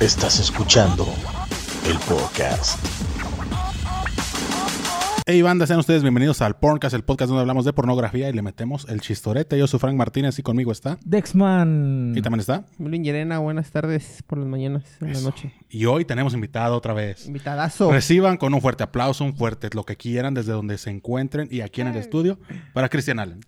Estás escuchando el podcast. Hey banda, sean ustedes bienvenidos al Porncast, el podcast donde hablamos de pornografía y le metemos el chistorete. Yo soy Frank Martínez y conmigo está. Dexman. Y también está. Luis Llerena, buenas tardes por las mañanas, en la noche. Y hoy tenemos invitado otra vez. Invitadazo. Reciban con un fuerte aplauso, un fuerte lo que quieran desde donde se encuentren y aquí en el estudio para Cristian Allen.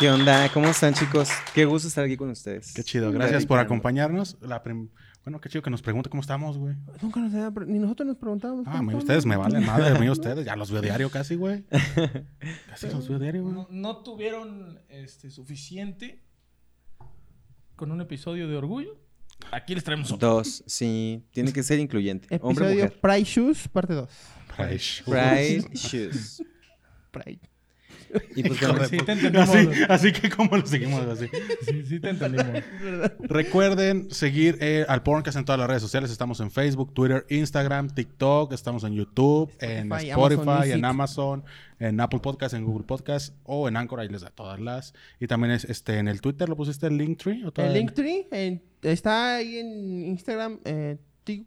¿Qué onda? ¿Cómo están, chicos? Qué gusto estar aquí con ustedes. Qué chido, gracias por acompañarnos. La prim- Bueno, qué chido que nos pregunte cómo estamos, güey. Nunca nos había pre- ni nosotros nos preguntamos. Ah, ¿cómo a mí estamos? ustedes me valen madre, a mí ustedes. Ya los veo diario casi, güey. Casi los veo diario, güey. No, no tuvieron este, suficiente con un episodio de orgullo. Aquí les traemos otro. Dos, sí. Tiene que ser incluyente. Hombre Episodio mujer. Pride Shoes, parte 2. Fresh. Pride Shoes. Pride. Y pues Hijo bueno, de Sí, te puta. entendimos. Así, así que como lo seguimos así. Sí, sí te entendimos. Recuerden seguir eh, al Porncast en todas las redes sociales. Estamos en Facebook, Twitter, Instagram, TikTok. Estamos en YouTube, en Spotify, Spotify, Amazon en. Amazon, en Apple Podcast, en Google Podcast o en Anchor. Ahí les da todas las. Y también es, este, en el Twitter lo pusiste el Linktree. ¿o El? Linktree en- está ahí en Instagram, eh,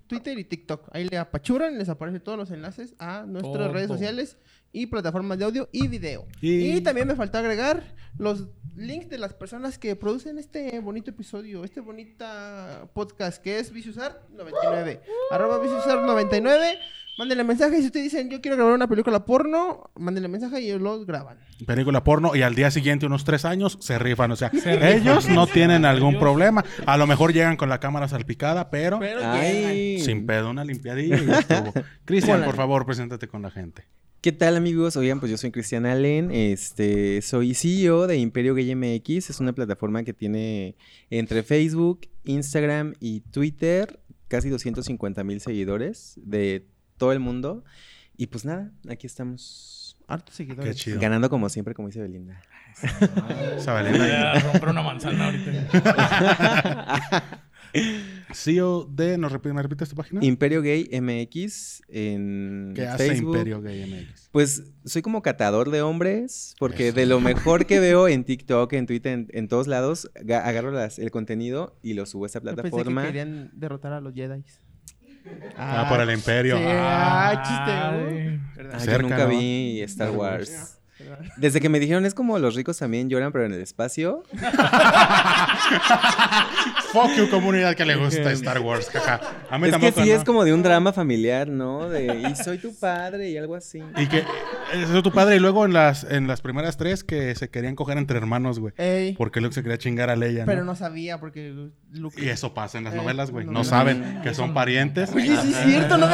Twitter y TikTok. Ahí le apachuran y les aparecen todos los enlaces a nuestras Todo. redes sociales y plataformas de audio y video. Y- Y... también me faltó agregar los links de las personas que producen este bonito episodio, este bonita podcast que es Viciusart99. Arroba Viciusart99. Mándenle mensaje si ustedes dicen yo quiero grabar una película porno, mándenle mensaje y ellos los graban. Película porno y al día siguiente, unos tres años, se rifan. O sea, ellos no tienen algún Ellos- problema. A lo mejor llegan con la cámara salpicada, pero, Pero llegan. ay. sin pedo, una limpiadilla y ya estuvo. Cristian, por favor, preséntate con la gente. ¿Qué tal, amigos? Oigan, pues yo soy Cristian Allen. Este, soy CEO de Imperio Gay MX. Es una plataforma que tiene entre Facebook, Instagram y Twitter casi 250 mil seguidores de todo el mundo. Y pues nada, aquí estamos. Hartos seguidores. Qué chido. Ganando como siempre, como dice Belinda. Esa Voy Belinda. a romper una manzana ahorita. CEO de, ¿nos repite, ¿me repites tu página? Imperio Gay MX en ¿Qué hace Facebook. Imperio Gay MX? Pues soy como catador de hombres, porque de lo mejor que veo en TikTok, en Twitter, en, en todos lados, ga- agarro las- el contenido y lo subo a esta Yo pensé que plataforma. querían derrotar a los Jedi. Ah, por el Imperio. Sí, Ah. ah, chiste. Ay. Ah, yo cerca, nunca ¿no? vi Star Wars. Desde que me dijeron es como los ricos también lloran, pero en el espacio. Fuck you, comunidad que le gusta Star Wars, jaja. A mí Es que tampoco, sí ¿no? es como de un drama familiar, ¿no? De, y soy tu padre y algo así. Y que ese es tu padre. Y luego en las, en las primeras tres que se querían coger entre hermanos, güey. Ey, Porque Luke se quería chingar a Leia, ¿no? pero no sabía porque Luke... Y eso pasa en las Eh, novelas, güey. no No saben que son parientes. Oye, sí es cierto, no.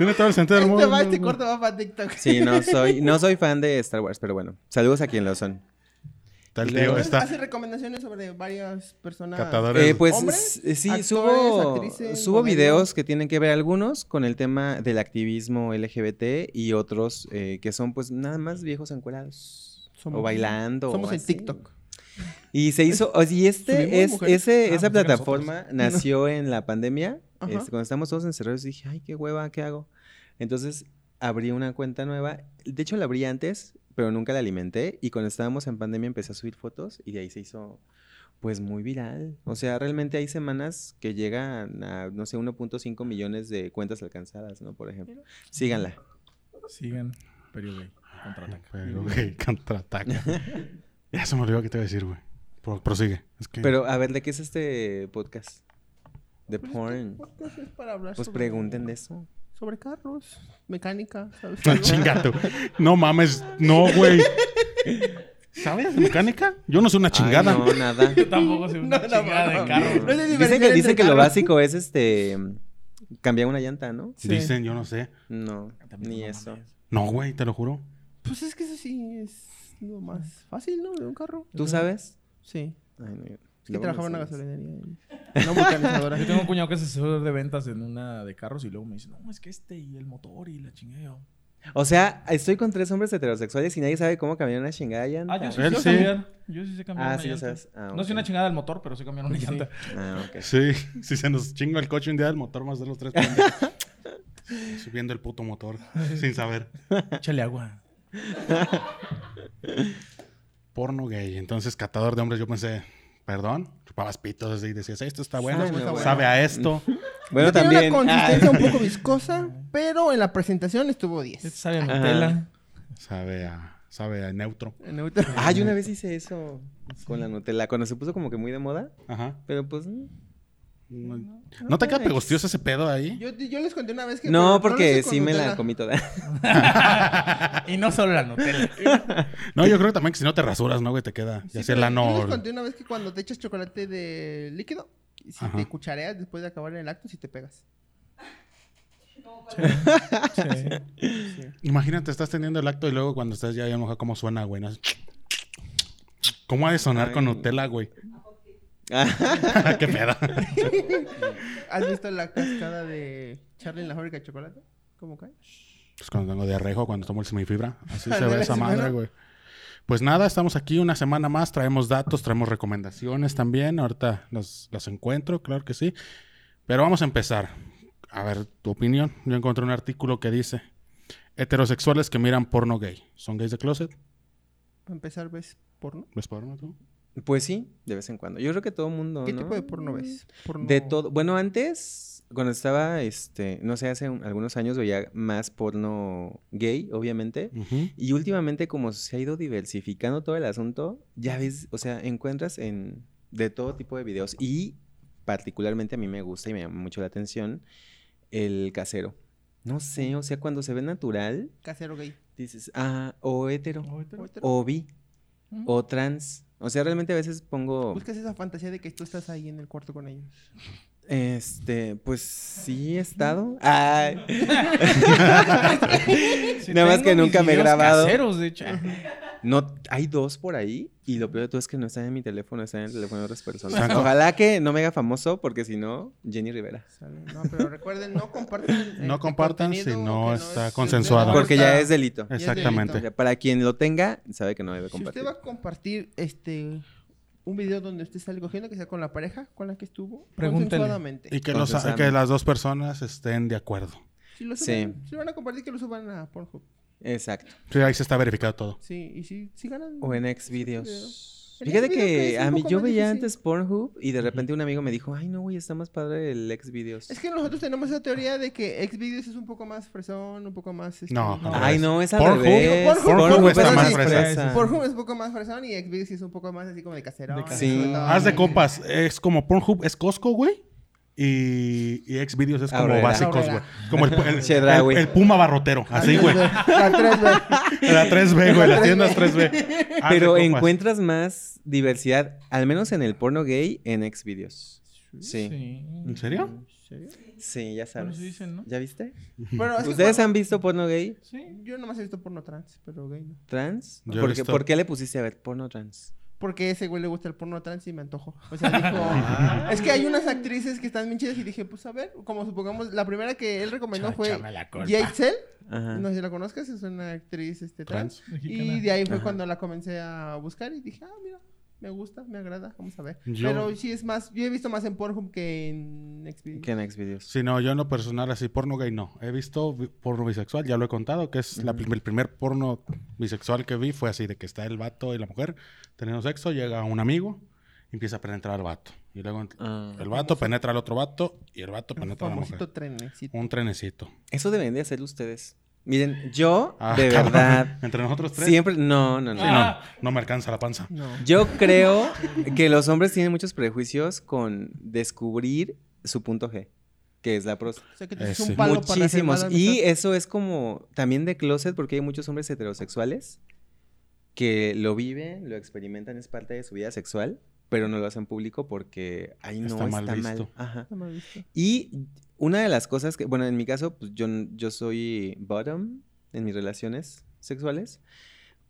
Tiene todo el sentido del Este mundo. va, este corto va para TikTok. Sí, no soy, no soy fan de Star Wars, pero bueno. Saludos a quien lo son. El Y tío, está Hace recomendaciones sobre varias personas. catadores. Eh, pues ¿Hombres? s- sí, Actores, subo, actrices, subo videos que tienen que ver algunos con el tema del activismo LGBT y otros eh, que son pues nada más viejos encuerados. Somos- o bailando. Somos o en así. TikTok. Y se hizo, o- y este es, ese, Ah, esa que plataforma nació en la pandemia. Este, cuando estábamos todos encerrados dije, ay, qué hueva, ¿qué hago? Entonces abrí una cuenta nueva. De hecho la abrí antes, pero nunca la alimenté. Y cuando estábamos en pandemia empecé a subir fotos y de ahí se hizo pues muy viral. O sea, realmente hay semanas que llegan a, no sé, 1.5 millones de cuentas alcanzadas, ¿no? Por ejemplo. Síganla. Sigan. Contraataca. Pero, güey, contraataca. ya se me olvidó qué te iba a decir, güey. Pro- prosigue. Es que... Pero a ver, ¿de qué es este podcast? De Pues porn. este podcast es para hablar Pues sobre- pregunten de eso. Sobre carros, mecánica, ¿sabes? No, chinga tú. No mames, no, güey. ¿Sabes de mecánica? Yo no soy una chingada. Ay, no, nada. Yo tampoco soy una No, chingada no. de carro. No Dicen que, dicen que lo básico es este cambiar una llanta, ¿no? Sí. Dicen, yo no sé. No, También ni eso. mames. No, güey, te lo juro. Pues es que eso sí es lo más fácil, ¿no? De un carro. ¿Tú sabes? Sí. Ay, no, Es que trabajaba en una gasolinería. y- No vulcanizadora. Yo tengo un cuñado que es asesor de ventas en una de carros y luego me dice, no, es que este y el motor y la chingada. O sea, estoy con tres hombres heterosexuales y nadie sabe cómo cambiar una chingada llanta. Ah, yo sí sé sí. cambiar. Yo sí sé cambiar Ah, una sí llanta. sabes. Ah, No sé una chingada del motor, pero sé cambiar una llanta. Ah, ok. Sí, si se nos chinga el coche un día, el motor más de los tres. Subiendo el puto motor, sin saber. Échale agua. Porno gay. Entonces, catador de hombres, yo pensé, Perdón, chupabas pitos y decías, esto está bueno, Sabe, está bueno. sabe a esto. Bueno, Tiene también. una consistencia Ah. un poco viscosa, pero en la presentación estuvo 10. Este sabe a. Nutella. Sabe a, sabe a neutro. Ah, yo una vez hice eso con la Nutella, cuando se puso como que muy de moda, Ajá. pero pues... No, ¿No te queda pegostioso ese pedo ahí? Yo, yo les conté una vez que... No, porque sí me la comí toda. y no solo la Nutella. No, yo creo que también que si no te rasuras, ¿no, güey? Te queda. Sí, y así el pero ano. Yo les conté una vez que cuando te echas chocolate de líquido, si Ajá. te cuchareas después de acabar el acto, si te pegas. Sí. Imagínate, estás teniendo el acto y luego cuando estás ya bien mojado, ¿cómo suena, güey? ¿No? ¿Cómo ha de sonar con. Nutella, güey? ¿Qué pedo? ¿Has visto la cascada de Charlie en la fábrica de chocolate? ¿Cómo cae? Pues cuando tengo diarrejo, cuando tomo el semifibra. Así se ve esa madre, güey. Pues nada, estamos aquí una semana más. Traemos datos, traemos recomendaciones también. Ahorita las, las encuentro, claro que sí. Pero vamos a empezar. A ver, tu opinión. Yo encontré un artículo que dice: Heterosexuales que miran porno gay. ¿Son gays de closet? Para empezar, ¿ves porno? ¿Ves porno tú? Pues sí, de vez en cuando. Yo creo que todo mundo, ¿Qué ¿no? tipo de porno ves? Porno- De todo. Bueno, antes, cuando estaba, este, no sé, hace un- algunos años veía más porno gay, obviamente. Y últimamente, como se ha ido diversificando todo el asunto, ya ves, o sea, encuentras en de todo tipo de videos. Y particularmente a mí me gusta y me llama mucho la atención el casero. No sé, o sea, cuando se ve natural, Casero gay. dices, ah, o hetero, ¿O hetero? ¿O hetero? o bi, o trans. O sea, realmente a veces pongo... Buscas esa fantasía de que tú estás ahí en el cuarto con ellos. Este, pues sí he estado. Ay. Sí, Nada más que nunca me he grabado. caseros, de hecho. No, hay dos por ahí y lo peor de todo es que no están en mi teléfono, están en el teléfono de otras personas. Exacto. Ojalá que no me haga famoso porque si no, Jenny Rivera. Sale. No, pero recuerden, no compartan. este No compartan si no está es- consensuado. Porque ya es delito. Exactamente. delito. Para quien lo tenga, sabe que no debe Si compartir. usted va a compartir este un video donde usted sale cogiendo, que sea con la pareja con la que estuvo, Pregúntele. consensuadamente. Y que, los, que las dos personas estén de acuerdo. Si lo Sí. suben, si lo van a compartir, que lo suban a Pornhub. Exacto. Sí, ahí se está verificado todo. Sí, y si, si ganan. O en video. Xvideos. El Fíjate que a mí yo veía difícil. antes Pornhub y de repente un amigo me dijo, ay no, güey, está más padre el Xvideos. Es que nosotros tenemos esa teoría de que Xvideos es un poco más fresón, un poco más... este, No, No. Ay no, es al Pornhub- revés. Pornhub- Pornhub Pornhub está es más fresa. Pornhub es un poco más fresón y Xvideos sí es un poco más así como de casero. De sobre todo. Haz de copas. Es como Pornhub, es Costco, güey. Y, y Xvideos es como Aurrera. básicos, güey. Aurrera. Como el, el, el- el Puma barrotero. Así, güey. La 3B. La 3B, güey. Las tiendas 3B. Haz de Pero encuentras más diversidad, al menos en el porno gay, en Xvideos. Sí. ¿En serio? Sí, ya sabes. eso dicen, ¿no? ¿Ya viste? Bueno, ¿Ustedes han visto porno gay Sí. Yo nomás he visto porno trans, pero gay no. trans? ¿Por visto- por qué le pusiste a ver porno trans? Porque a ese güey le gusta el porno trans y me antojo. O sea, dijo... es que hay unas actrices que están bien chidas y dije, pues a ver, como supongamos, la primera que él recomendó fue. Yaitzel. No sé si la conozcas, es una actriz este, trans. Trans. Y de ahí fue Ajá. cuando la comencé a buscar y dije, ah, mira, me gusta, me agrada, vamos a ver. Yo- Pero sí es más, yo he visto más en Pornhub que en Xvideos. ¿Qué en Xvideos? Sí, no, yo en lo personal así, porno gay no. He visto vi- porno bisexual, ya lo he contado, que es la el primer porno bisexual que vi fue así, de que está el vato y la mujer teniendo sexo, llega un amigo y empieza a penetrar al vato. Y luego Ah. el vato penetra al otro vato y el vato penetra a la mujer. trenecito. Un trenecito. Eso deben de hacer ustedes. Miren, yo, Ah, de cabrón. verdad, Entre nosotros tres. siempre... No, no, no. Sí, no, no me alcanza la panza. No. Yo creo que los hombres tienen muchos prejuicios con descubrir su punto G, que es la próstata. O sea, que Eh, sí. un palo para Muchísimos. hacer Y eso es como también de closet porque hay muchos hombres heterosexuales que lo viven, lo experimentan, es parte de su vida sexual, pero no lo hacen público porque ahí no Está está, mal mal. visto. Ajá. Está mal visto. Y una de las cosas que, bueno, en mi caso, pues yo, yo soy bottom en mis relaciones sexuales,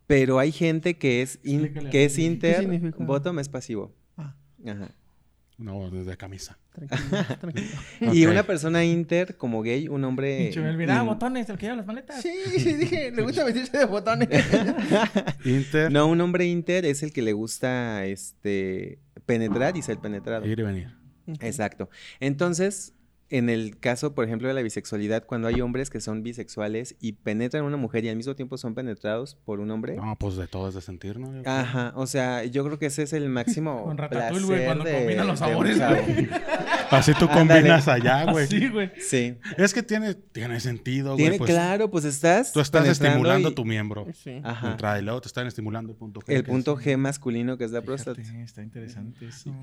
pero hay gente que es, in- que es mí. ¿Qué inter, bottom es pasivo. Ah. Ajá. No, desde camisa. Tranquilo, tranquilo. Y una persona inter, como gay, un hombre... Ah, in- botones, el que lleva las maletas. Sí, sí, dije, le gusta vestirse de botones. Inter, No, un hombre inter es el que le gusta este penetrar y ser penetrado. ir y venir. Exacto. Entonces, en el caso, por ejemplo, de la bisexualidad, cuando hay hombres que son bisexuales y penetran a una mujer y al mismo tiempo son penetrados por un hombre. No, pues de todo es de sentir, ¿no? Yo. Ajá, o sea, yo creo que ese es el máximo Con Ratatouille, güey, cuando de- combinan los sabores, güey. Así tú Ándale. combinas allá, güey. Sí, güey. Sí. Es que tiene, tiene sentido, güey. Tiene, pues, claro, pues estás Tú estás estimulando y- tu miembro. Sí. Ajá. Entrada y luego te están estimulando el punto G. El punto es- G masculino que es la próstata. Fíjate, está interesante eso.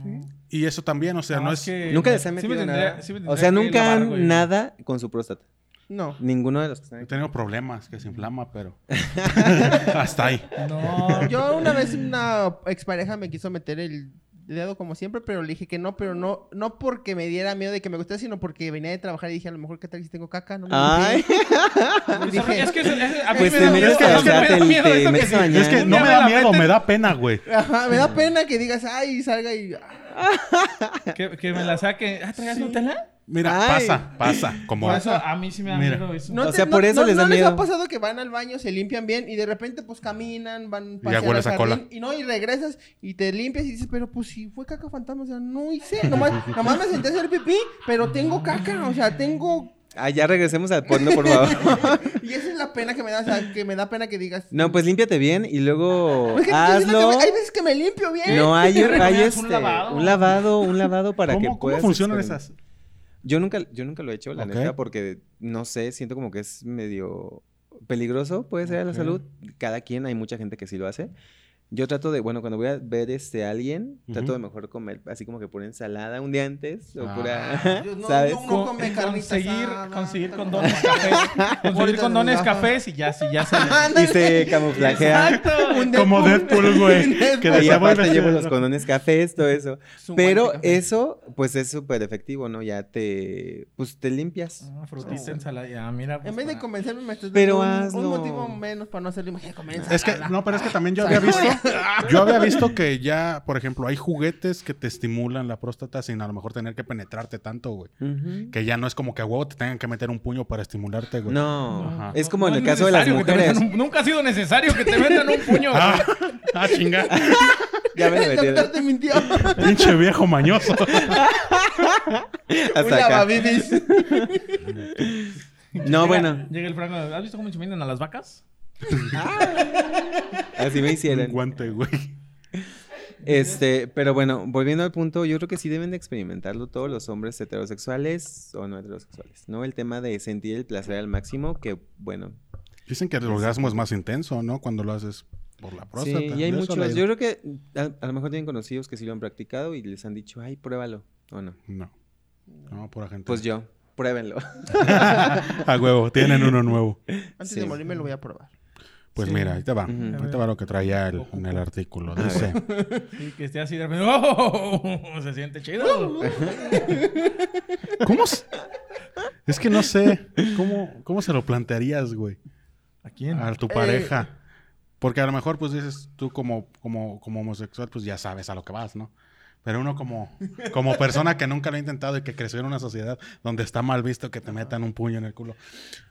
Y eso también, o sea, no es... que- Nunca les sí han me metido tendría- nada. sí me o sea, nunca han nada con su próstata. No. Ninguno de los que están He tenido problemas, que se inflama, pero... Hasta ahí. No, Yo una vez una expareja me quiso meter el dedo como siempre, pero le dije que no, pero no, no porque me diera miedo de que me gustara, sino porque venía de trabajar y dije, a lo mejor qué tal si tengo caca, no me Ay, es que es- a mí pues me te me da miedo eso que sí. Es que no me da miedo, me da pena, güey. Ajá, me da pena que digas, ay, salga y... Que, que me la saque. Ah, ¿traías Nutella? Mira, Ay. pasa, pasa. Como... Por eso a mí sí me da Mira. miedo eso. No O te- sea, no- por eso no- les da ¿no les miedo. ha pasado que van al baño, se limpian bien y de repente pues caminan, van pasear hueles al a cola. jardín, y no y regresas y te limpias y dices, "Pero pues si fue caca fantasma, o sea, no hice, nomás, nomás me senté a hacer pipí, pero tengo caca, o sea, tengo Ah, ya regresemos al porno, por favor. y esa es la pena que me da, o sea, que me da pena que digas. No, pues límpiate bien y luego Es que yo siento que hazlo. me- hay veces que me limpio bien. No, hay, ¿Qué hay recomiendas? este, ¿Un lavado? un lavado, un lavado para que ¿Cómo, cómo puedas funcionan experimentar. esas? Yo nunca, yo nunca lo he hecho, la neta, porque no sé, siento como que es medio peligroso, puede ser a la salud. Cada quien, hay mucha gente que sí lo hace. Yo trato de, bueno, cuando voy a ver este a alguien, trato Ujú. de mejor comer así como que pura ensalada un día antes o Ah. pura, no- ¿sabes? no- Con- come conseguir, asada, conseguir condones cafés. Conseguir condones cafés y ya, sí, ya se. Y se camuflajea. Exacto. Como Deadpool, güey. Que "Voy aparte llevo vestido". los condones cafés, todo eso. Su Pero eso, pues es súper efectivo, ¿no? Ya te, pues te limpias. Ah, frutita, ensalada. Ya, mira. pues, En vez de convencerme, me estás Pero dando un, un motivo menos para no hacerlo. Imagínate comer Es que, ensalada. no, pero es que también yo había visto, yo había visto que ya, por ejemplo, hay juguetes que te estimulan la próstata sin a lo mejor tener que penetrarte tanto, güey. Que ya no es como que a huevo te tengan que meter un puño para estimularte, güey. No, Ajá. es como No en el caso de las mujeres. un- nunca ha sido necesario que te metan un puño. Ah, ah, chinga. Ya me El doctor te mintió. Pinche viejo mañoso. Hasta acá. lavabibis. No, Llega- bueno, Llega el Franco. ¿Has visto cómo inseminan a las vacas? Así me Un hicieron. guante, güey. Este, pero bueno, volviendo al punto, yo creo que sí deben de experimentarlo todos los hombres heterosexuales o no heterosexuales, ¿no? El tema de sentir el placer al máximo, que bueno, Dicen que el orgasmo es más intenso, ¿no? Cuando lo haces por la próstata. sí, y hay muchos, yo creo que a, a lo mejor tienen conocidos que sí lo han practicado y les han dicho, ay, pruébalo, o no. No. No, pura gente. Pues yo, pruébenlo. A huevo, tienen uno nuevo. Antes Sí. de morirme lo voy a probar. Pues Sí. mira, ahí te va. Ujú. Ahí te va lo que traía el- en el artículo. Dice, Y que esté así de repente. ¡Oh! Se siente chido. ¿cómo? se- Es que no sé. ¿Cómo, cómo se lo plantearías, güey? ¿A quién? A tu Eh. pareja. Porque a lo mejor, pues dices, tú como, como, como homosexual, pues ya sabes a lo que vas, ¿no? Pero uno como, como persona que nunca lo ha intentado y que creció en una sociedad donde está mal visto que te metan un puño en el culo.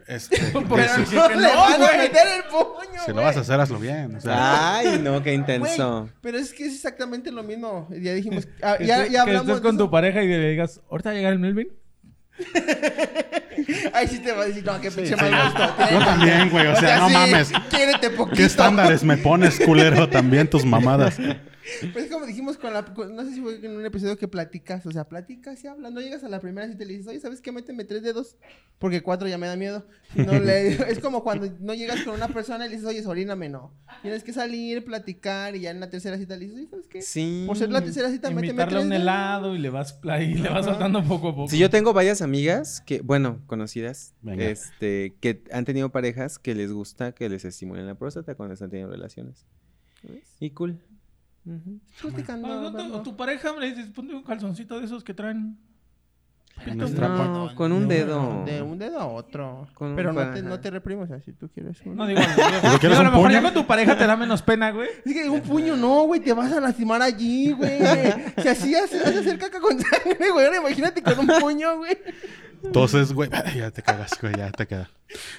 Este, dices, sí, No que le no, van a meter el puño, si lo vas a hacer, hazlo bien. O sea, Ay, no, qué intenso. pero es que es exactamente lo mismo. Ya dijimos, ah, Que ya, estés- ya que hablamos estés de con tu pareja y le digas, ¿ahorita va a llegar el Melvin? Ay, sí te va a decir, no, qué pinche sí. mal gusto. Yo también, güey. O sea, no sí, mames. Quiérete poquito. ¿Qué estándares me pones, culero? También tus mamadas. Pues es como dijimos con la... con- no sé si fue en un episodio que platicas. O sea, platicas y hablas. No llegas a la primera y te le dices, oye, ¿sabes qué? Méteme tres dedos. Porque cuatro ya me da miedo. No le- es como cuando no llegas con una persona y le dices, oye, oríname, no. Tienes que salir, platicar y ya en la tercera cita le dices, oye, ¿sabes qué? Sí. Por ser la tercera cita, méteme tres un dedos. helado y le vas, ahí le vas soltando poco a poco. Sí, yo tengo varias amigas que, bueno, conocidas, Venga. este, que han tenido parejas que les gusta que les estimulen la próstata cuando están teniendo relaciones. ¿Ves? Y cool. Platicando, Ah, no, no, hablando. tu pareja le dices, ponte un calzoncito de esos que traen. No, con un dedo. De un dedo a otro. Con Pero no te, no te reprimes así, tú quieres uno. No, digo, digo, quieres digo, a lo mejor ya con tu pareja te da menos pena, güey. Es que un puño no, güey, te vas a lastimar allí, güey. Si así haces haces hacer caca con sangre, güey. Ahora imagínate con un puño, güey. Entonces, güey, ya te cagas, güey, ya te queda.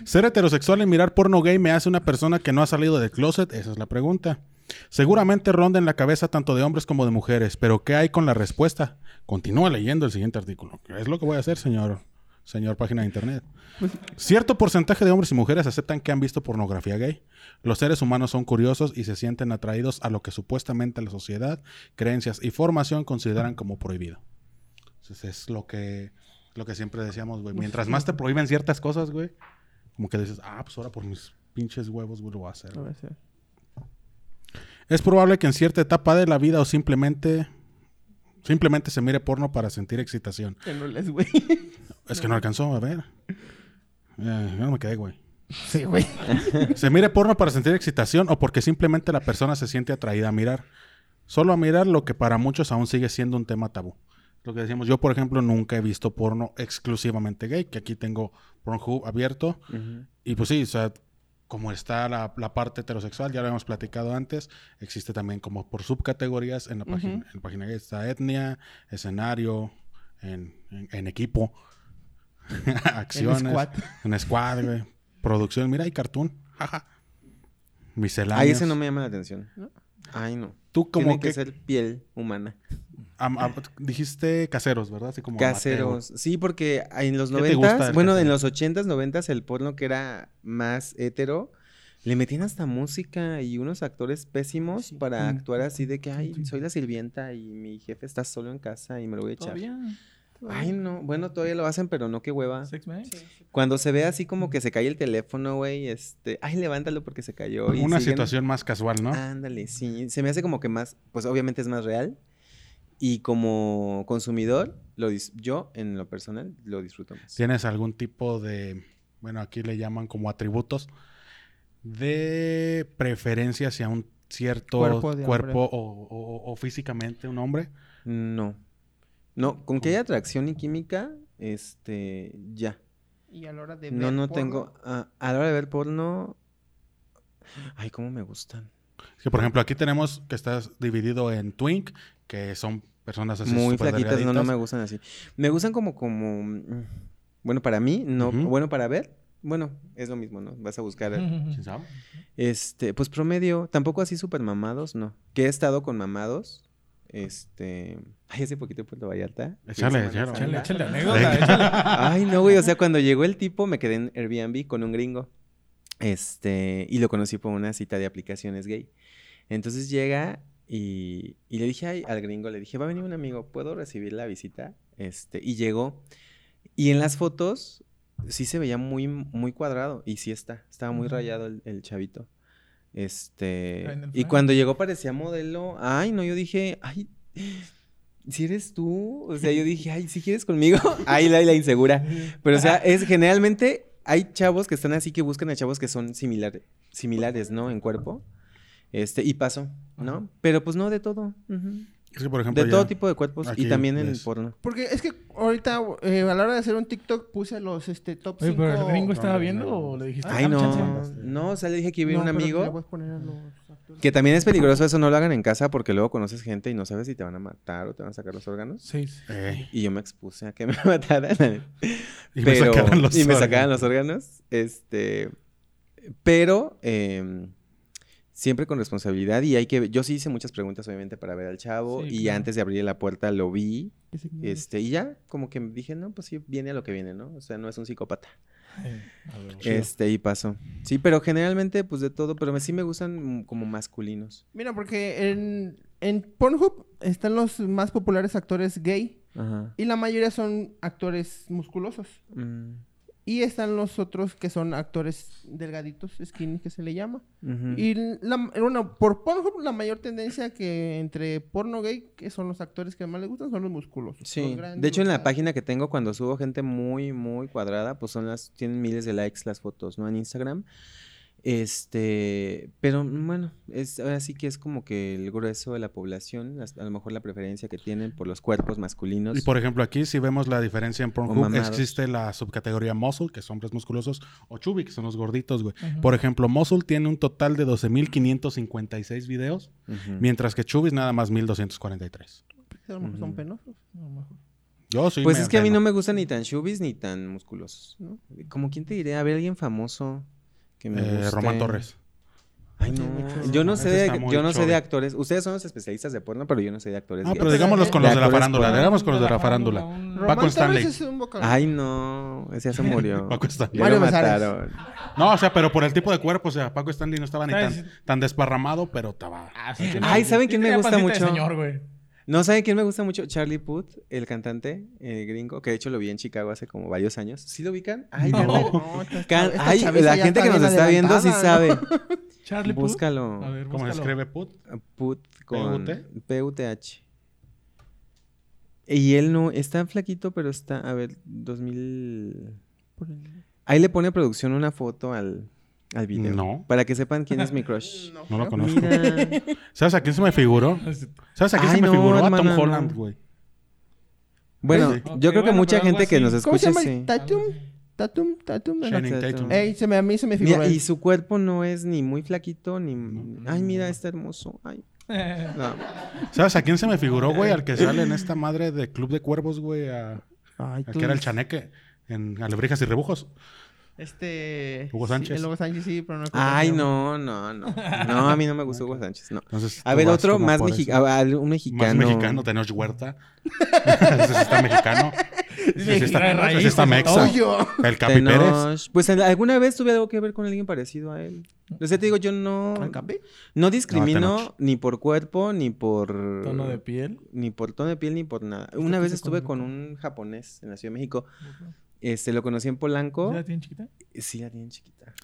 Ser heterosexual y mirar porno gay me hace una persona que no ha salido del closet, esa es la pregunta. Seguramente ronda en la cabeza tanto de hombres como de mujeres, pero ¿qué hay con la respuesta? Continúa leyendo el siguiente artículo. Es lo que voy a hacer, señor, señor página de internet. Cierto porcentaje de hombres y mujeres aceptan que han visto pornografía gay. Los seres humanos son curiosos y se sienten atraídos a lo que supuestamente la sociedad, creencias y formación consideran como prohibido. Es lo que, lo que siempre decíamos, güey. Mientras más te prohíben ciertas cosas, güey, como que dices, ah, pues ahora por mis pinches huevos, güey, lo voy a hacer. No güey". Es probable que en cierta etapa de la vida o simplemente simplemente se mire porno para sentir excitación. Que no les, güey. Es que no alcanzó, a ver. Eh, yo no me quedé, güey. Sí, güey. Se mire porno para sentir excitación o porque simplemente la persona se siente atraída a mirar. Solo a mirar lo que para muchos aún sigue siendo un tema tabú. Lo que decíamos, yo por ejemplo nunca he visto porno exclusivamente gay, que aquí tengo Pornhub abierto. Y pues sí, o sea, como está la, la parte heterosexual, ya lo hemos platicado antes, existe también como por subcategorías en la página. Ujú. En la página gay está etnia, escenario, en, en- en equipo, acciones. En squad. En squad, güey. Producción, mira, hay cartoon. Jaja. Misceláneos. Ahí ese no me llama la atención. ¿No? Ay, no. Tú como Tiene que, que ser piel humana. am- am- dijiste caseros, ¿verdad? Así como Caseros. Sí, porque en los ¿Qué te gusta noventas, bueno, en los ochentas, noventas, el porno que era más hetero, le metían hasta música y unos actores pésimos Sí. para Mm. actuar así de que, ay, soy la sirvienta y mi jefe está solo en casa y me lo voy a echar. Todavía. Ay, no. Bueno, todavía lo hacen, pero no, qué hueva. Sex Man. Cuando se ve así como que se cae el teléfono, güey, este, ay, levántalo porque se cayó. y Una siguen- situación más casual, ¿no? Ándale, sí. Se me hace como que más, pues obviamente es más real. Y como consumidor, lo dis- yo en lo personal lo disfruto más. ¿Tienes algún tipo de, bueno, aquí le llaman como atributos, de preferencia hacia un cierto Cuerpo o, o- o físicamente un hombre? No. No, con que haya atracción y química, este, ya. Y a la hora de No, ver no porno, tengo. ah, a la hora de ver porno. Ay, cómo me gustan. Es que, por ejemplo, aquí tenemos que estás dividido en twink, que son personas así Muy flaquitas, no, no me gustan así. Me gustan como, como. mm, Bueno, para mí, no. Bueno, para ver, bueno, es lo mismo, ¿no? Vas a buscar. ¿Quién sabe? Este, pues promedio, tampoco así súper mamados, no. Que he estado con mamados. Este. Ay, hace poquito en Puerto Vallarta. Échale, échale. Échale, échale anécdota, échale. Ay, no, güey. O sea, cuando llegó el tipo, me quedé en Airbnb con un gringo. Este, y lo conocí por una cita de aplicaciones gay. Entonces llega y, y le dije ay, al gringo, le dije, va a venir un amigo, ¿puedo recibir la visita? Este, y llegó. Y en las fotos sí se veía muy, muy cuadrado. Y sí está, estaba muy rayado el, el chavito. Este, y cuando llegó parecía modelo. Ay, no, yo dije, ay, si eres tú. O sea, yo dije, ay, si quieres conmigo. Ay, la, la insegura. Pero, o sea, es generalmente hay chavos que están así que buscan a chavos que son similares, similares, ¿no? En cuerpo. Este, y paso, ¿no? Ajá. Pero pues no de todo. Es que, por ejemplo, De todo tipo de cuerpos aquí y también en porno. Porque es que ahorita, eh, a la hora de hacer un TikTok, puse los este, top 5. Oye, pero el gringo estaba No, viendo no, o le dijiste? Ay, "Dame no. chance"? No, o sea, le dije que iba a ir un amigo. Los. Que también es peligroso eso, no lo hagan en casa porque luego conoces gente y no sabes si te van a matar o te van a sacar los órganos. Sí, sí. Ey, Y yo me expuse a que me mataran. y me pero, sacaran los y me sacaban los órganos. Este, pero em, siempre con responsabilidad y hay que, yo sí hice muchas preguntas obviamente para ver al chavo Sí, y claro. antes de abrir la puerta lo vi, este, y ya como que dije, no, pues sí, viene a lo que viene, ¿no? O sea, no es un psicópata. Eh, a ver. Este, y pasó. Sí, pero generalmente pues de todo, pero sí me gustan como masculinos. Mira, porque en, en Pornhub están los más populares actores gay Ajá. y la mayoría son actores musculosos. Mm, Y están los otros que son actores delgaditos, skinny que se le llama. Y la, bueno, por Pornhub la mayor tendencia que entre porno gay, que son los actores que más les gustan, son los musculosos. los Sí, de hecho en la página que tengo cuando subo gente muy, muy cuadrada, pues son las, tienen miles de likes las fotos, ¿no? En Instagram. Este, pero bueno, es, ahora sí que es como que el grueso de la población, a lo mejor la preferencia que tienen por los cuerpos masculinos. Y por ejemplo, aquí si vemos la diferencia en Pornhub, existe la subcategoría muscle, que son hombres musculosos, o chubby, que son los gorditos, güey. Por ejemplo, muscle tiene un total de 12.556 videos, Ujú. mientras que chubby nada más 1.243. A lo mejor son Ujú. penosos. A lo mejor. Yo sí Pues es que a mí no me gustan ni tan chubis ni tan musculosos. ¿no? Como quién te diré, a ver alguien famoso que me Eh, guste. Román Torres. Ay, no. Yo no sé de, está muy yo no sé de chove. actores. Ustedes son los especialistas de porno, pero yo no sé de actores. Ah, gays. pero digámoslos con los de la farándula. Digamos con los de la farándula. Paco Stanley. Es un. Ay, no. Ese ya se murió. Paco Stanley. Mario lo mataron. No, o sea, pero por el tipo de cuerpo, o sea, Paco Stanley no estaba ni tan, desparramado, pero estaba. Ah, sí, Ay, ¿saben quién me gusta mucho? señor, güey. No, ¿saben quién me gusta mucho? Charlie Puth, el cantante eh, gringo, que de hecho lo vi en Chicago hace como varios años. ¿Sí lo ubican? Ay, No. No, esta- Can- esta Ay, la gente que nos está viendo sí sabe. Charlie Puth. Búscalo. A ver, ¿Cómo se búscalo. escribe Put? Puth con ¿PUT? P-U-T-H. Y él no, está flaquito, pero está, a ver, 2000... Ahí le pone producción una foto al, al video. No. Para que sepan quién es mi crush. No, No lo conozco. Mira. ¿Sabes a quién se me figuró? ¿Sabes a quién Ay, se me no, figuró? a Tom. Holland, güey. Bueno, yo creo que bueno, mucha gente que nos ¿Cómo se escucha llama? sí. Tatum. Tatum, Tatum. Channing Tatum. Ey, se me, a mí se me figuró. Mira, y su cuerpo no es ni muy flaquito ni. Ay, mira, está hermoso. Ay. No. ¿Sabes a quién se me figuró, güey? Al que sale en esta madre de Club de Cuervos, güey. A... Ay, Al que era el chaneque en Alebrijas y Rebujos. Este. Hugo sí, Sánchez. el Hugo Sánchez, sí, pero no. Ay, no, no, no. No, a mí no me gustó Hugo Sánchez. No. Entonces, A ver, otro más mexicano. Un Más mexicano. mexicano, Tenoch Huerta. Ese sí está mexicano. Ese sí está, ese está mexa. El Capi Pérez. Pues alguna vez tuve algo que ver con alguien parecido a él. O sea, te digo, yo no. ¿Al Capi? No discrimino ni por cuerpo, ni por. Tono de piel. Ni por tono de piel, ni por nada. ¿Qué Una vez estuve con- con un japonés en la Ciudad de México. Este, lo conocí en Polanco. ¿Sí la tienen chiquita? Sí, la tienen chiquita.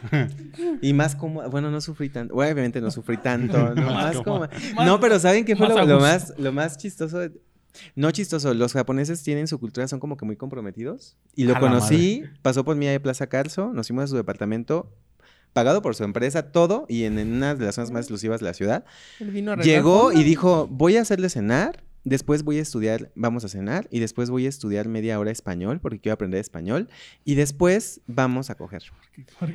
y más como, bueno, no sufrí tanto. Bueno, obviamente no sufrí tanto. No, Más más como- como- Más- no, pero ¿saben qué fue más lo, más, lo más chistoso? de- No chistoso, los japoneses tienen su cultura, son como que muy comprometidos. Y lo conocí, pasó por mí de Plaza Carso, nos fuimos a su departamento, pagado por su empresa, todo, y en, en una de las zonas más exclusivas de la ciudad. Vino Llegó y dijo, voy a hacerle cenar, después voy a estudiar, vamos a cenar, y después voy a estudiar media hora español, porque quiero aprender español, y después vamos a coger.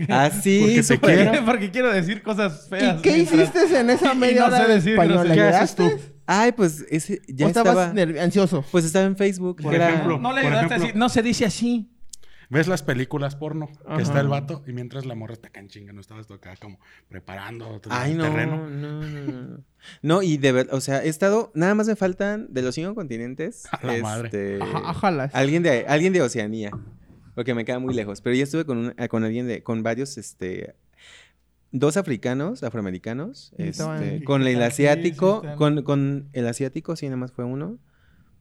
Así, Porque te quiero. porque quiero decir cosas feas. ¿Y qué mientras- hiciste en esa media no hora sé de decir español? groserías. ¿Qué haces tú? ¿Ayudaste? Ay, pues ese ya ¿O estabas estaba. ansioso? Pues estaba en Facebook. Por era- ejemplo. No le ayudaste a ejemplo- decir, no se dice así. ¿Ves las películas porno? Ajá. Que está el vato y mientras la morra está acá en chinga, no estabas tú acá como preparando todo Ay, el no, terreno. no, no, no, no. No, y de verdad, o sea, he estado, nada más me faltan de los cinco continentes. A la madre. este, Ajá, ajalas. alguien de, alguien de Oceanía. Porque me queda muy lejos. Pero ya estuve con, un- eh, con alguien de, con varios, este, dos africanos, afroamericanos, este, con el sí, sí, asiático, con, con el asiático, sí, nada más fue uno.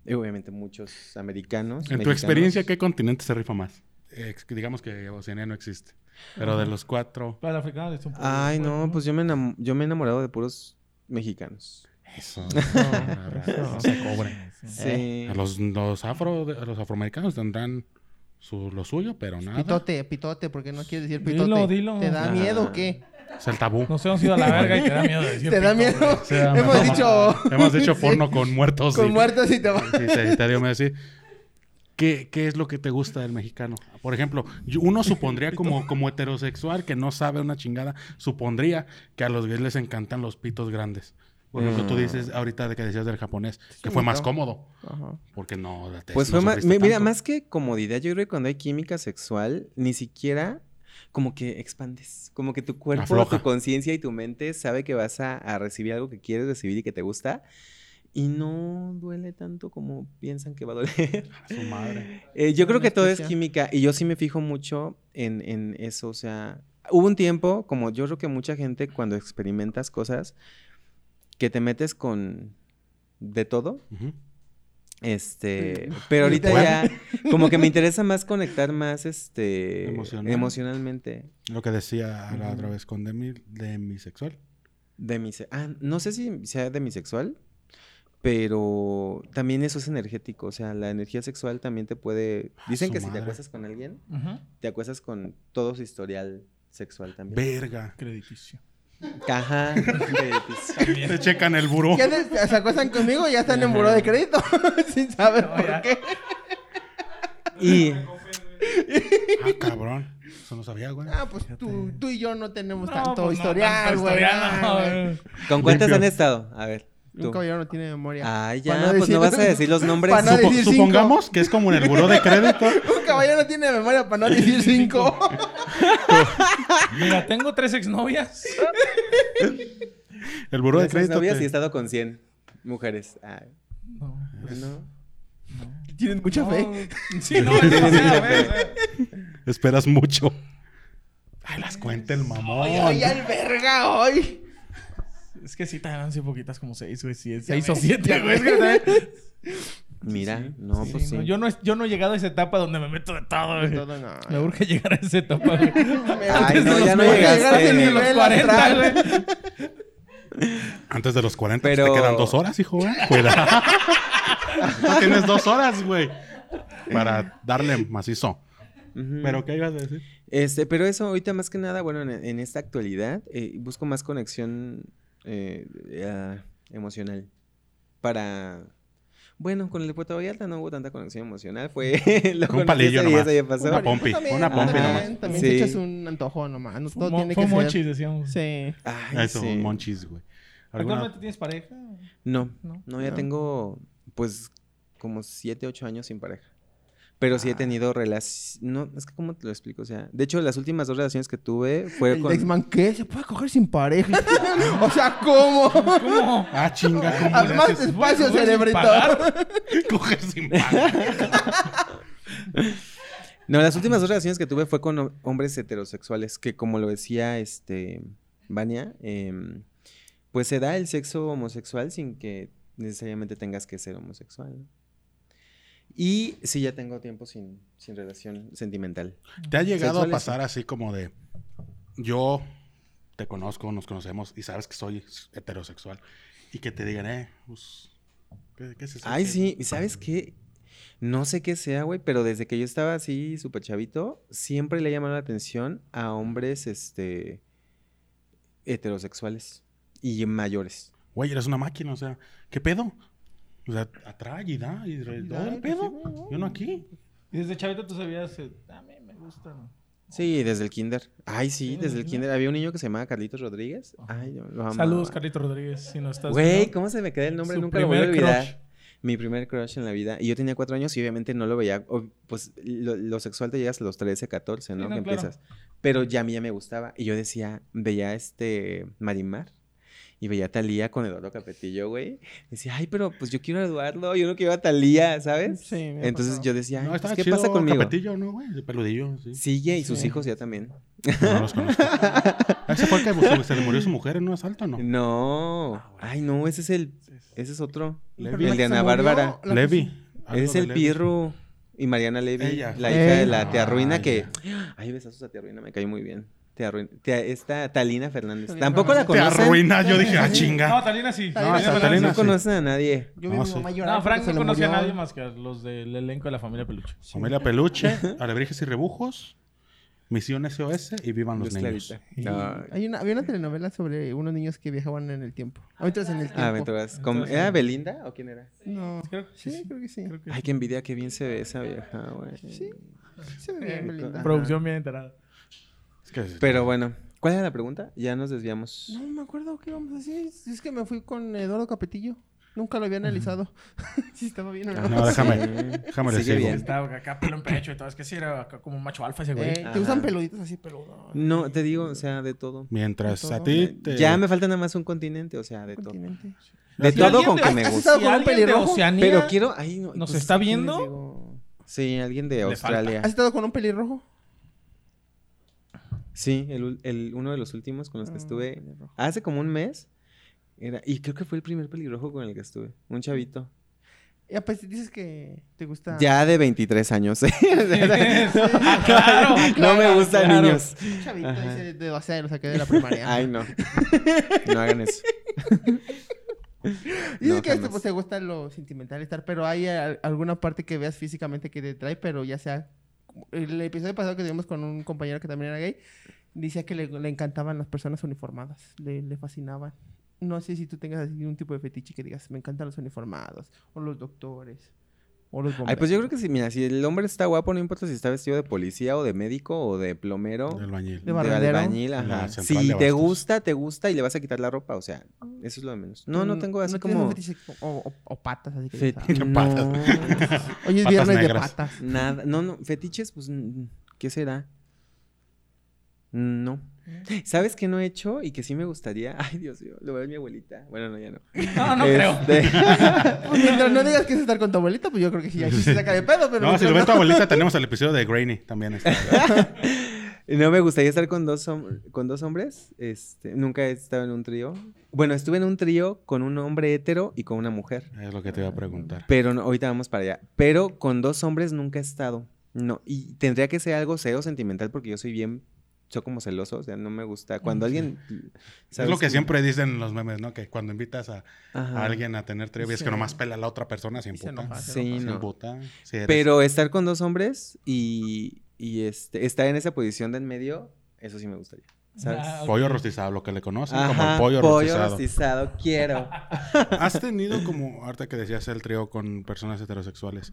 Y obviamente muchos americanos. En tu experiencia, ¿qué continente se rifa más? Ex- digamos que Oceanía no existe. Pero de los cuatro. Para el africano le está un poco Ay, no, pues yo me, yo me he enamorado de puros mexicanos. Eso. no se cobre. Sí. A los, los afro, a los afroamericanos tendrán su, lo suyo, pero nada. Pitote, pitote, porque no quieres decir Dilo, pitote. dilo. ¿Te da Ah. miedo o qué? Es el tabú. Nos hemos ido a la verga y te da miedo de decir ¿Te da pito, miedo? da Hemos miedo. dicho Hemos dicho Sí. porno con muertos. con y- muertos y te va. Sí, te, te dio miedo decir. ¿Qué, ¿Qué es lo que te gusta del mexicano? Por ejemplo, uno supondría como, como heterosexual que no sabe una chingada, supondría que a los gays les encantan los pitos grandes. Por ejemplo, tú Mm. dices ahorita de que decías del japonés, que fue más cómodo, Ajá. porque no... te- Pues no fue más, mira, tanto. más que comodidad, yo creo que cuando hay química sexual, ni siquiera como que expandes, como que tu cuerpo, Afloja. tu conciencia y tu mente sabe que vas a, a recibir algo que quieres recibir y que te gusta. Y no duele tanto como piensan que va a doler. Su madre. Eh, yo creo que todo es química y yo sí me fijo mucho en, en eso. O sea, hubo un tiempo, como yo creo que mucha gente cuando experimentas cosas, que te metes con de todo. Este, pero ahorita Bueno. ya como que me interesa más conectar más este Emocional. emocionalmente Lo que decía la Ujú. otra vez con demi, demisexual. de mi se- ah, no sé si sea demisexual, pero también eso es energético, o sea, la energía sexual también te puede dicen su que si te acuestas con alguien, te acuestas con todo su historial sexual también. Verga. Crediticio. Ajá. crediticio. Te checan el buró. Ya se acuestan conmigo y ya están en buró de crédito. Sin saber No, por ya. qué. y Ah, cabrón. Eso no sabía, güey. Ah, pues tú, tú y yo no tenemos No, tanto pues no, historial, tanto güey. historial, Ah, no, güey. ¿con cuántas han estado? A ver. Un caballero no tiene memoria. Ay, Para ya, no pues no vas a decir los nombres. para no Supo- decir cinco. supongamos que es como en el buró de crédito. Un caballero no tiene memoria para no decir cinco. Mira, tengo tres exnovias. El buró de crédito. novias te- y he estado con 100 mujeres. Ay, No. no. Tienen mucha fe. Sí, no, Esperas mucho. Ay, las cuenta el mamón. Ay, verga hoy. Es que sí, también han sido poquitas como seis, güey. Sí, seis o siete, güey. Mira, no, Sí, pues sí. no, yo, no, yo no he llegado a esa etapa donde me meto de todo, güey. Todo no. Me urge llegar a esa etapa, güey. Ay, no, ya no llegaste. Nivel nivel 40, astral. güey. Antes de los 40 pues, Pero- te quedan dos horas, hijo, güey. Cuidado. no tienes dos horas, güey. Para darle macizo. ¿Pero qué ibas a decir? Este, pero eso ahorita más que nada, bueno, en, en esta actualidad, eh, busco más conexión eh, ah, emocional. Para. Bueno, con el de Puerto Vallarta no hubo tanta conexión emocional. Fue. lo Un palillo nomás. eso ya pasó. Una pompi, También, una pompi nomás. También Sí. te echas un antojo nomás. No, todo Fue tiene fue que monchis, ser. decíamos. Sí. Ay, Eso, sí. monchis, güey. ¿Alguna- ¿Actualmente tienes pareja? No, No. no, ya No. tengo pues como siete, ocho años sin pareja. Pero sí he tenido relaciones, no, es que cómo te lo explico, o sea, de hecho las últimas dos relaciones que tuve fue El con... Dexman, ¿qué? ¿Se puede coger sin pareja? o sea, ¿cómo? ¿Cómo? Ah, chinga, ¿cómo Haz más despacio, cerebrito. Coger sin pagar. No, las últimas dos relaciones que tuve fue con ho- hombres heterosexuales, que como lo decía este Vania, em, pues se da el sexo homosexual sin que necesariamente tengas que ser homosexual. ¿no? Y sí, ya tengo tiempo sin, sin relación sentimental. ¿Te ha llegado a pasar así como de yo te conozco, nos conocemos y sabes que soy heterosexual y que te digan, eh, pues, ¿qué, qué es eso? Ay, ¿Qué- sí, ¿y sabes qué? No sé qué sea, güey, pero desde que yo estaba así súper chavito, siempre le ha llamado la atención a hombres, este, heterosexuales y mayores. Güey, eres una máquina, o sea, ¿qué pedo? O sea, atrae y da y todo el pedo. ¿no? Yo no aquí. Y desde chavito tú sabías, eh, a mí me gustan. Sí, desde el kinder. Ay, sí, Sí, desde el kinder. Había un niño que se llamaba Carlitos Rodríguez. Ay, yo lo amaba. Saludos, Carlito Rodríguez, si no estás Güey. ¿cómo se me queda el nombre? Su Nunca lo voy a olvidar. crush. Mi primer crush en la vida. Y yo tenía cuatro años y obviamente no lo veía. o- Pues lo, lo sexual te llegas a los 13, 14, ¿no? Sí, no, que claro. empiezas. Pero ya a mí ya me gustaba. Y yo decía, veía este Marimar. Y veía a Talía con Eduardo Capetillo, güey. Decía, ay, pero pues yo quiero a Eduardo, yo no quiero a Talía, ¿sabes? Sí, Entonces pasado. yo decía, No, pues, estaba ¿qué chido pasa conmigo? Capetillo, ¿no, güey? De peludillo, sí. Sigue y sus Sí. hijos ya también. No los conozco. ¿Ese fue el que se le murió su mujer en un asalto no? No. Ah, Ay, no, ese es el, ese es otro. Levi. El de Ana Bárbara. Levi. Algo Es el Levi. Pirru y Mariana Levy, Ella. la hija de la tía Ruina, que... Ay, besazos a tía Ruina, me cayó muy bien. Esta Talina Fernández. Talina Tampoco la Te conocen. arruina. Yo dije, ah, No, chinga. Talina sí. No, Talina No sí. conocen a nadie. Yo vi No, a mi sí. mamá llorar No, Frank no le conocía a nadie más que a los del elenco de la familia Peluche. Familia Peluche, Alebrijes y Rebujos, Misión SOS y Vivan los Luz niños. Ay. Hay una, había una telenovela sobre unos niños que viajaban en el tiempo. Aventuras en el tiempo. Ah, aventuras. ¿Cómo- Entonces, ¿Era sí. Belinda o quién era? No. Creo que Sí, creo que sí. Creo que Ay, sí. qué envidia, qué bien se ve esa vieja, güey. Sí. Se ve bien, Eh, Belinda. Producción bien enterada. Pero bueno, ¿cuál era la pregunta? Ya nos desviamos. No me acuerdo qué íbamos a decir. Es que me fui con Eduardo Capetillo. Nunca lo había analizado. si estaba bien o no. Ah, No, déjame, Sí. déjame le sigo. bien. Estaba acá pelo en pecho y todo. Es que sí era como un macho alfa ese güey. Eh, ¿Te Ajá. gustan peluditos así peludos? No, te digo, o sea, de todo. Mientras De a ti te... Ya me falta nada más un continente, o sea, de todo. Continente. De Si todo con de- que ¿Has- me has gusta. estado Si con un alguien de? Oceanía Pero quiero. Ay, no, nos pues, está ¿quién les viendo. Sí, alguien de Australia. ¿Has estado con un pelirrojo? Sí, el, ul- el- uno de los últimos con los que Ah, estuve pelirrojo. hace como un mes. Era, y creo que fue el primer pelirrojo con el que estuve. Un chavito. Ya, pues dices que te gusta. Ya de 23 años. ¿eh? Ah, claro, no me gustan claro. niños. Un chavito dice de 12 años, saqué de la primaria. Ay, no. No hagan eso. Dices no, que este, jamás. pues, te gusta lo sentimental estar, pero hay al- alguna parte que veas físicamente que te trae, pero ya sea. El episodio pasado que tuvimos con un compañero que también era gay, decía que le, le encantaban las personas uniformadas, le, le fascinaban. No sé si tú tengas así un tipo de fetiche que digas, me encantan los uniformados, o los doctores, o los bomberos. Ay, pues yo creo que sí, mira, si el hombre está guapo, no importa si está vestido de policía o de médico o de plomero. De De albañil, ajá. central Si de te gusta, te gusta y le vas a quitar la ropa, o sea, eso es lo de menos. No, no tengo así Mm, un como... fetiche o, o- o patas, así que Fet- no, Patas. "Ah, Hoy es Patas viernes negras. de patas. nada. No, no, fetiches, pues, mm, ¿qué será? No. ¿Sabes qué no he hecho y que sí me gustaría? Ay, Dios mío, lo veo a mi abuelita. Bueno, no, ya no. No, no creo. Este, Pues mientras no digas que es estar con tu abuelita, pues yo creo que sí, aquí se saca de pedo, pero... No, si lo ves tu abuelita, tenemos el episodio de Grainy también. Está. No me gustaría estar con dos, hom- con dos hombres. Este, nunca he estado en un trío. Bueno, estuve en un trío con un hombre hetero y con una mujer. Es lo que te iba a preguntar. Pero no, ahorita vamos para allá. Pero con dos hombres nunca he estado. No, y tendría que ser algo serio sentimental porque yo soy bien, soy como celoso, o sea, no me gusta. Cuando alguien... Es ¿sabes lo que siempre dicen los memes, ¿no? Que cuando invitas a, alguien a tener trío, es que nomás pela a la otra persona sin se puta. enoja, se Sí, enoja. No. puta. Sí eres- Pero estar con dos hombres y, y este, estar en esa posición de en medio, eso sí me gustaría. ¿Sabes? Ah. Pollo rostizado, lo que le conocen como el pollo, rostizado. rostizado, quiero. ¿Has tenido como, ahorita que decías el trío con personas heterosexuales?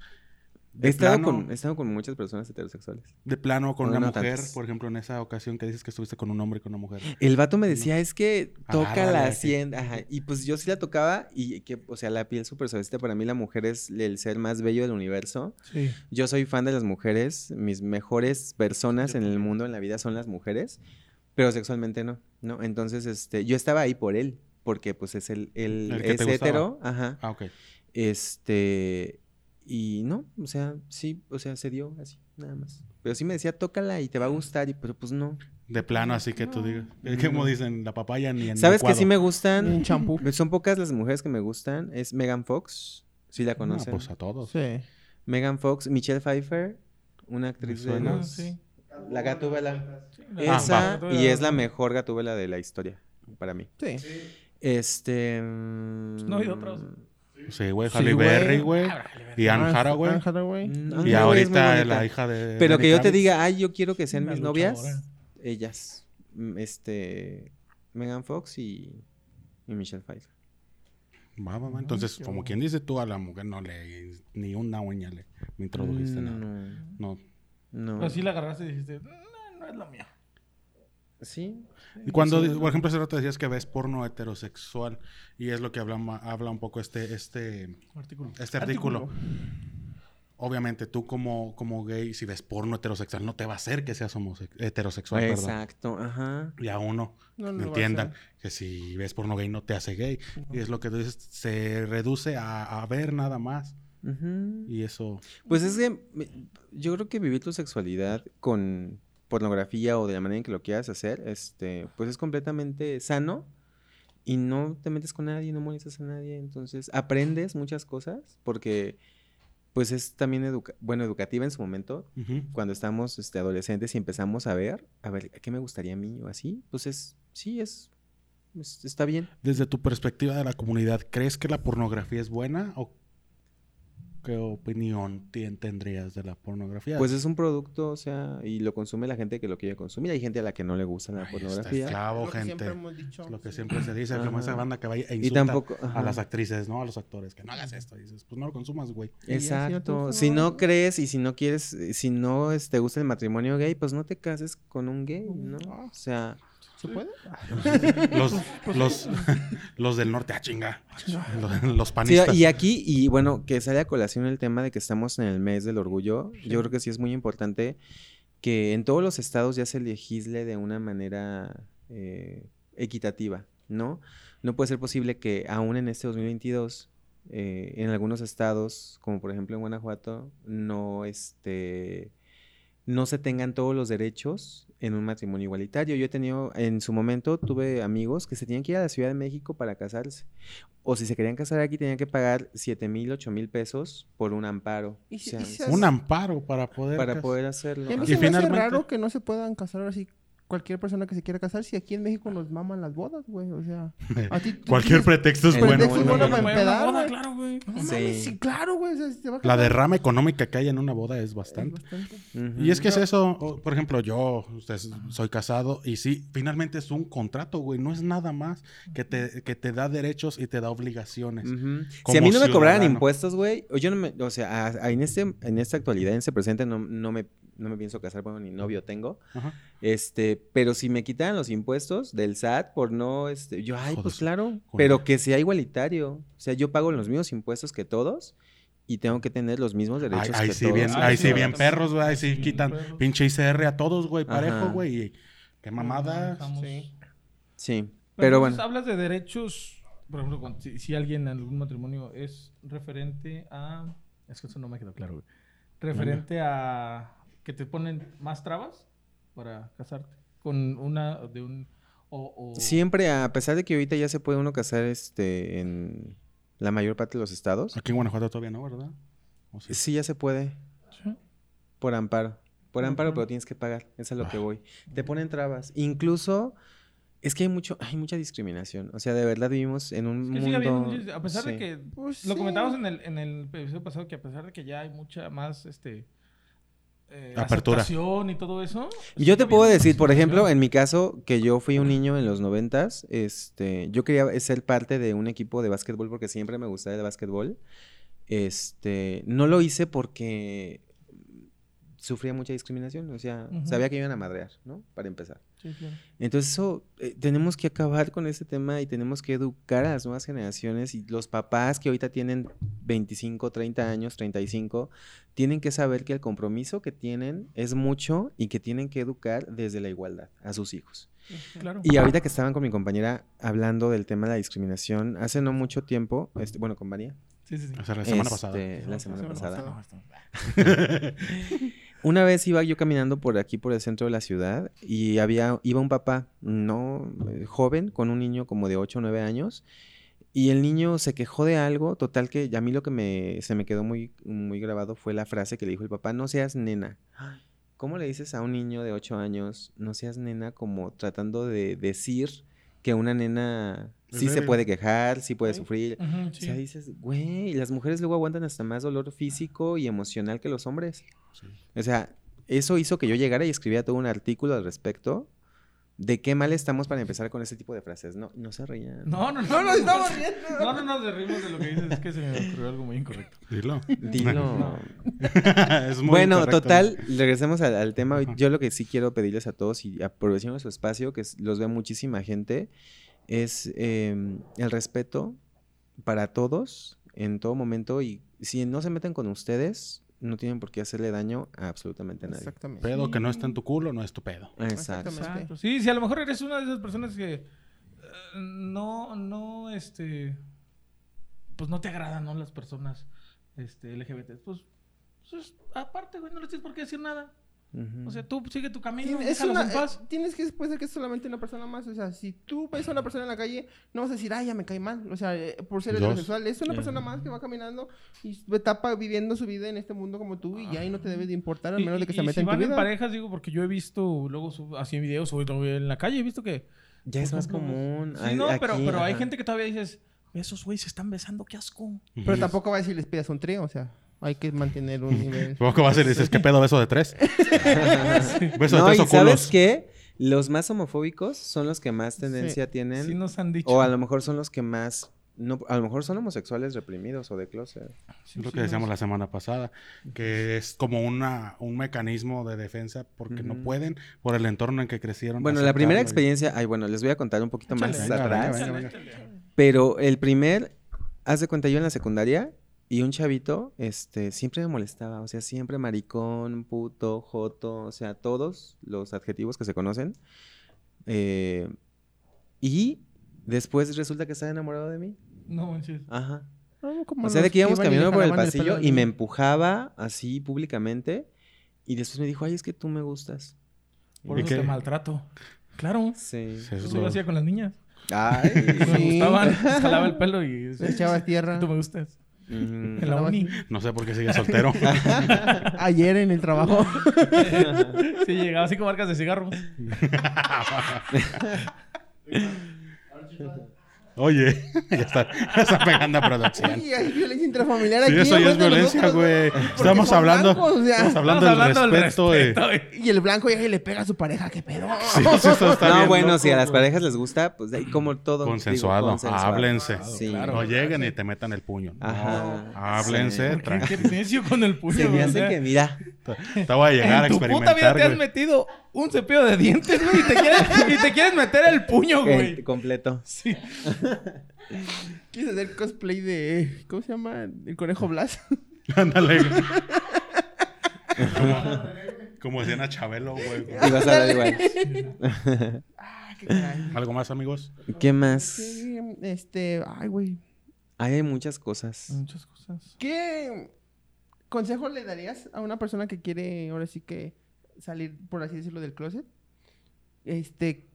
He estado, plano- con, he estado con muchas personas heterosexuales. De plano con No, una no mujer, tantas. por ejemplo, en esa ocasión que dices que estuviste con un hombre y con una mujer. El vato me decía, es que toca la hacienda. Ajá. Y pues yo sí la tocaba y que, o sea, la piel súper suavecita. Para mí la mujer es el ser más bello del universo. Sí. Yo soy fan de las mujeres. Mis mejores personas en el mundo, en la vida, son las mujeres. Pero sexualmente no, ¿no? Entonces, este, yo estaba ahí por él. Porque pues es el, el, El que es te hetero. Ajá. Ah, ok. Este. Y no, o sea, sí, o sea, se dio así, nada más. Pero sí me decía, tócala y te va a gustar, y pero pues no. De plano, así que tú digas. Es No. como dicen, la papaya ni en ¿Sabes que sí me Un gustan? champú. Son pocas las mujeres que me gustan. Es Megan Fox, si la No, conocen. pues a todos. Sí. Megan Fox, Michelle Pfeiffer, una actriz de. Ah, los... sí. La Gatúbela. Sí, Ah, Esa, va. y es la mejor Gatúbela de la historia, para mí. Sí. Este... No hay otros. Sí, güey. Sí, Halle güey. Berry, güey. Ah. Y Anne Anne Hathaway. Anne Hathaway. Mm, Y es ahorita bonita. la hija de. Pero que yo te diga, ay, yo quiero que sean Una mis novias, ellas. Mm, Este... Megan Fox y, y Michelle Pfeiffer. Va, va, va. Entonces, como quien dice tú a la mujer, no le. Ni una uña le me introdujiste Mm, nada. No, No. no. Pero sí la agarraste y dijiste, no, no es lo mío. Sí. Y cuando, Sí. por ejemplo, hace rato decías que ves porno heterosexual, y es lo que habla, habla un poco este, este, Artículo. este artículo. Obviamente, tú como, como gay, si ves porno heterosexual, no te va a hacer que seas heterosexual. Exacto, ajá. Y a uno, No, no entiendan, que si ves porno gay no te hace gay. Y es lo que tú dices, se reduce a, a ver nada más. Ujú. Y eso, Pues es que yo creo que vivir tu sexualidad con pornografía o de la manera en que lo quieras hacer, este, pues es completamente sano y no te metes con nadie, no molestas a nadie, entonces aprendes muchas cosas porque pues es también educa bueno, educativa en su momento, cuando estamos este, adolescentes y empezamos a ver, a ver, ¿qué me gustaría a mí o así? Pues es, sí, es, es- está bien. desde tu perspectiva de la comunidad, ¿crees que la pornografía es buena o qué opinión tendrías de la pornografía? Pues es un producto, o sea, y lo consume la gente que lo quiere consumir. Hay gente a la que no le gusta la pornografía. esclavo, Lo que siempre gente. hemos dicho. Es lo que Sí. siempre se dice, como esa banda que vaya e Y insulta tampoco. a las actrices, ¿no? A los actores, que no hagas esto. Y dices, pues no lo consumas, güey. Exacto. Si no. crees y si no quieres, eh, si no es- te gusta el matrimonio gay, pues no te cases con un gay, ¿no? O sea, ¿Se puede? Los, los, los del norte, ah, chinga. Los, los sí, panistas. y aquí, y bueno, que sale a colación el tema de que estamos en el mes del orgullo, yo creo que sí es muy importante que en todos los estados ya se legisle de una manera eh, equitativa, ¿no? No puede ser posible que aún en este 2022, eh, en algunos estados, como por ejemplo en Guanajuato, no, este, no se tengan todos los derechos en un matrimonio igualitario. Yo he tenido, en su momento, tuve amigos que se tenían que ir a la Ciudad de México para casarse. O si se querían casar aquí, tenían que pagar 7 mil, 8 mil pesos por un amparo. Y O si- sea, y si Un amparo para poder. para poder hacerlo. Y a mí Y se me hace finalmente- raro que no se puedan casar así cualquier persona que se quiera casar si aquí en México nos maman las bodas, güey. O sea, a ti tú Cualquier pretexto es bueno. pretexto es bueno, bueno bueno, para empedar, claro, güey. No Sí. sí, claro, güey. o sea, si La derrama económica que hay en una boda es es bastante. Y es que es eso, por ejemplo, yo ustedes, soy casado y sí, finalmente es un contrato, güey, no es nada más que te, que te da derechos y te da obligaciones. Si a mí no me cobraran impuestos, güey, o yo no me, o sea, a- a- en este, en esta actualidad, en este presente, no, no me, no me pienso casar, bueno, ni novio tengo. Ajá. Este, pero si me quitaran los impuestos del SAT por no, este, yo, ay, pues claro, pero que sea igualitario. O sea, yo pago los mismos impuestos que todos y tengo que tener los mismos derechos que sí todos. bien, Ah, ahí sí, bien perros, güey, ahí sí Sí, quitan perros. pinche ICR a todos, güey, parejo, güey. Qué mamada. Sí. Sí, pero entonces bueno. hablas de derechos, por ejemplo, si, si alguien en algún matrimonio es referente a... Es que eso no me quedó claro, güey. Referente a que te ponen más trabas para casarte con una de un... O, o- Siempre, a pesar de que ahorita ya se puede uno casar este, en la mayor parte de los estados, Aquí en Guanajuato todavía no, ¿verdad? ¿O sí? sí ya se puede Sí. por amparo. Por amparo, pero tienes que pagar. Eso es a lo que Ah. voy. Te ponen trabas. Incluso, es que hay mucho, hay mucha discriminación. O sea, de verdad vivimos en un Es que mundo... sigue habiendo a pesar de que Pues lo sí. comentábamos en el, en el episodio pasado que a pesar de que ya hay mucha más este eh, Apertura. y todo eso. Y Yo te puedo decir, por ejemplo, en mi caso, que yo fui un niño en los noventas, este, yo quería ser parte de un equipo de básquetbol porque siempre me gustaba el básquetbol. Este, no lo hice porque sufría mucha discriminación, o sea, sabía que iban a madrear, ¿no? Para empezar. Sí, claro. Entonces, eso, eh, tenemos que acabar con ese tema y tenemos que educar a las nuevas generaciones y los papás que ahorita tienen 25, 30 años, 35, tienen que saber que el compromiso que tienen es mucho y que tienen que educar desde la igualdad a sus hijos. Claro. Y ahorita que estaban con mi compañera hablando del tema de la discriminación, hace no mucho tiempo, este, bueno, con María, Sí, sí, sí. O sea, la semana este, pasada. La semana Semana pasada. pasada. Una vez iba yo caminando por aquí, por el centro de la ciudad, y había, iba un papá, no eh, joven, con un niño como de 8 o 9 años, y el niño se quejó de algo, total que a mí lo que me, se me quedó muy, muy grabado fue la frase que le dijo el papá, no seas nena. ¿Cómo le dices a un niño de 8 años, no seas nena, como tratando de decir que una nena sí se puede quejar, sí puede sufrir? O sea, dices, güey, las mujeres luego aguantan hasta más dolor físico y emocional que los hombres. Sí. O sea, eso hizo que yo llegara y escribiera todo un artículo al respecto de qué mal estamos para empezar con ese tipo de frases. No, no se rían. No, no, no. No estamos riendo. No, no nos derrimos de lo que dices. Es que se me ocurrió algo muy incorrecto. Dilo. Dilo. es muy Bueno, total, regresemos al, al tema. Yo lo que sí quiero pedirles a todos y aprovechando su espacio, que los vea muchísima gente, es eh, el respeto para todos en todo momento y si no se meten con ustedes, no tienen por qué hacerle daño a absolutamente nadie. Exactamente. Pedo que no está en tu culo, no es tu pedo. Exacto. Sí, si a lo mejor eres una de esas personas que eh, no, no, este, pues no te agradan, ¿no? Las personas, este, LGBT. Pues, pues aparte, güey, no les tienes por qué decir nada. Ujú. O sea, tú sigue tu camino, Tien- es una- en paz. eh, tienes que puede ser que es solamente una persona más. O sea, si tú ves a una persona en la calle, no vas a decir, ay, ya me cae mal. O sea, eh, por ser heterosexual. Es una Eh. persona más que va caminando y etapa viviendo su vida en este mundo como tú y ya ahí no te debe de importar, al Y- menos de que y- se y meta si en tu van en vida. parejas, digo, porque yo he visto luego así en videos o en la calle, he visto que... Ya es por más ejemplo, común. Sí, Ay, no, pero, aquí, pero hay ajá. gente que todavía dices, esos güeyes se están besando, qué asco. Pero tampoco va a decir les pidas un trío, o sea, hay que mantener un nivel. Tampoco vas y le dices, ¿qué pedo beso de tres? Beso No, de tres o ¿sabes culos. qué? Los más homofóbicos son los que más tendencia Sí. tienen. Sí nos han dicho. o a lo mejor son los que más. No, a lo mejor son homosexuales reprimidos o de closet. Sí, Es lo sí que decíamos la semana pasada, que es como una, un mecanismo de defensa porque no pueden por el entorno en que crecieron. Bueno, la primera aceptarlo y- experiencia. Ay, bueno, les voy a contar un poquito Échale, más venga, atrás. venga, venga. Pero el primer. Haz de cuenta, yo en la secundaria. Y un chavito, este, siempre me molestaba. O sea, siempre maricón, puto, joto. O sea, todos los adjetivos que se conocen. Eh, y después resulta que estaba enamorado de mí. No manches. Ajá. No, como O sea, de que íbamos caminando por el pasillo y me empujaba así públicamente. Y después me dijo, ay, es que tú me gustas. Por ¿Y eso qué? te maltrato. Claro. Sí. Sí, eso es Eso lo- hacía con las niñas. Ay. Me Sí. gustaban. les Jalaba el pelo y... Le echaba tierra. Tú me gustas. Ujú. En la uni. No sé por qué sigue soltero. Ayer en el trabajo. Sí, llegaba así con marcas de cigarros. Oye, ya está, ya está pegando a producción. Ay, hay violencia intrafamiliar Sí, aquí. eso ya es violencia, güey. Estamos hablando, blancos, o sea. estamos hablando Estamos del hablando del respeto. de- respeto, güey. Y el blanco ya que le pega a su pareja, ¿qué pedo? Sí, sí, eso está no, bien bueno, loco, si a las parejas les gusta, pues de ahí como todo. digo, Consensuado, háblense. Sí. claro. No lleguen y te metan el puño. No, Ajá. háblense. Sí. ¿Por qué? necio con el puño. Se me hace que, mira, Te voy a llegar a En tu puta vida experimentar, te has metido un cepillo de dientes, güey, y te quieres, y te quieres meter el puño, eh, güey. completo. Sí. Quieres hacer cosplay de. ¿Cómo se llama? El conejo Blas. Ándale. Como decían a Chabelo, güey. Y vas a hablar igual. Ah, qué caray. ¿Algo más, amigos? ¿Qué más? Sí, este, ay, güey. Ay, hay muchas cosas. Muchas cosas. ¿Qué consejo le darías a una persona que quiere ahora sí que salir, por así decirlo, del closet? Este,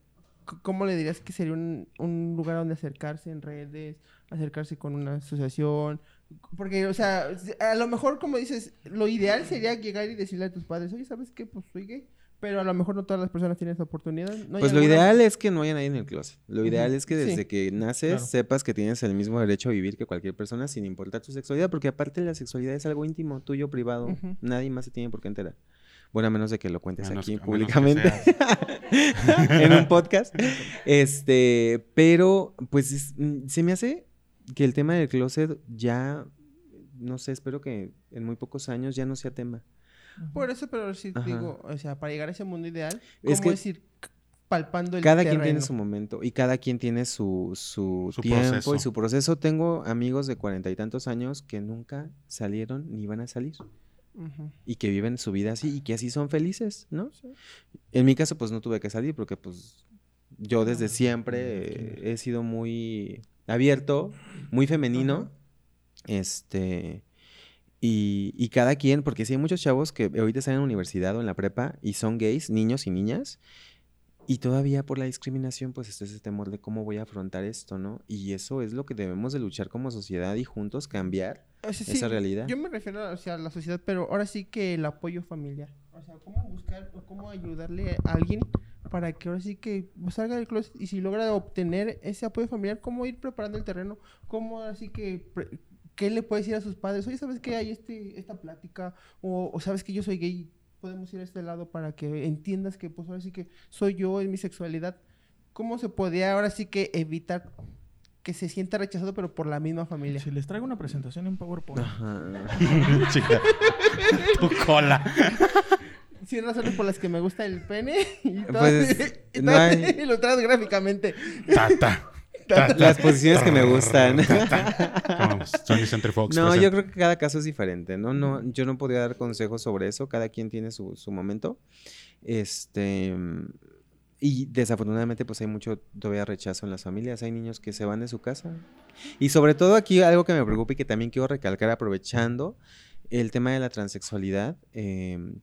¿cómo le dirías que sería un, un lugar donde acercarse en redes, acercarse con una asociación? Porque, o sea, a lo mejor, como dices, lo ideal sería llegar y decirle a tus padres, oye, ¿sabes qué? Pues soy gay. Pero a lo mejor no todas las personas tienen esa oportunidad. ¿No hay Pues lo alguna- ideal es que no haya nadie en el closet. Lo ideal es que desde Sí. que naces Claro. sepas que tienes el mismo derecho a vivir que cualquier persona sin importar tu sexualidad, porque aparte la sexualidad es algo íntimo, tuyo, privado. Nadie más se tiene por qué enterar. Bueno, a menos de que lo cuentes Menos- aquí que públicamente en un podcast. Este, pero pues es- mm, se me hace que el tema del closet ya, no sé, espero que en muy pocos años ya no sea tema. Por eso, pero sí Ajá. digo, o sea, para llegar a ese mundo ideal, Es ¿cómo que es ir c- palpando el Cada quien tiene su momento y cada quien tiene su, su, Su tiempo proceso. y su proceso. Tengo amigos de cuarenta y tantos años que nunca salieron ni van a salir Ujú. y que viven su vida así y que así son felices, ¿no? En mi caso, pues no tuve que salir porque pues yo desde siempre eh, he sido muy abierto, muy femenino, este... Y, y cada quien, porque sí hay muchos chavos que ahorita están en la universidad o en la prepa y son gays, niños y niñas, y todavía por la discriminación, pues está ese temor de cómo voy a afrontar esto, ¿no? Y eso es lo que debemos de luchar como sociedad y juntos cambiar O sea, esa realidad. Yo me refiero o sea, a la sociedad, pero ahora sí que el apoyo familiar. O sea, cómo buscar o cómo ayudarle a alguien para que ahora sí que salga del closet y si logra obtener ese apoyo familiar, cómo ir preparando el terreno, cómo ahora sí que... ¿Qué le puedes decir a sus padres? Oye, ¿sabes que hay este, esta plática? O, o ¿sabes que yo soy gay? Podemos ir a este lado para que entiendas que pues ahora sí que soy yo, es mi sexualidad. ¿Cómo se podría ahora sí que evitar que se sienta rechazado pero por la misma familia? Si les traigo una presentación en PowerPoint. Chica. Tu cola. 100 razones por las que me gusta el pene y todo, Pues, y no todo hay- ilustrado gráficamente. Tata. Las posiciones que me gustan. Johnny Center Fox. No, yo creo que cada caso es diferente, ¿no? no yo no podría dar consejos sobre eso, cada quien tiene su, su momento. Este, y desafortunadamente pues hay mucho todavía rechazo en las familias, hay niños que se van de su casa. Y sobre todo aquí algo que me preocupa y que también quiero recalcar aprovechando el tema de la transexualidad. em,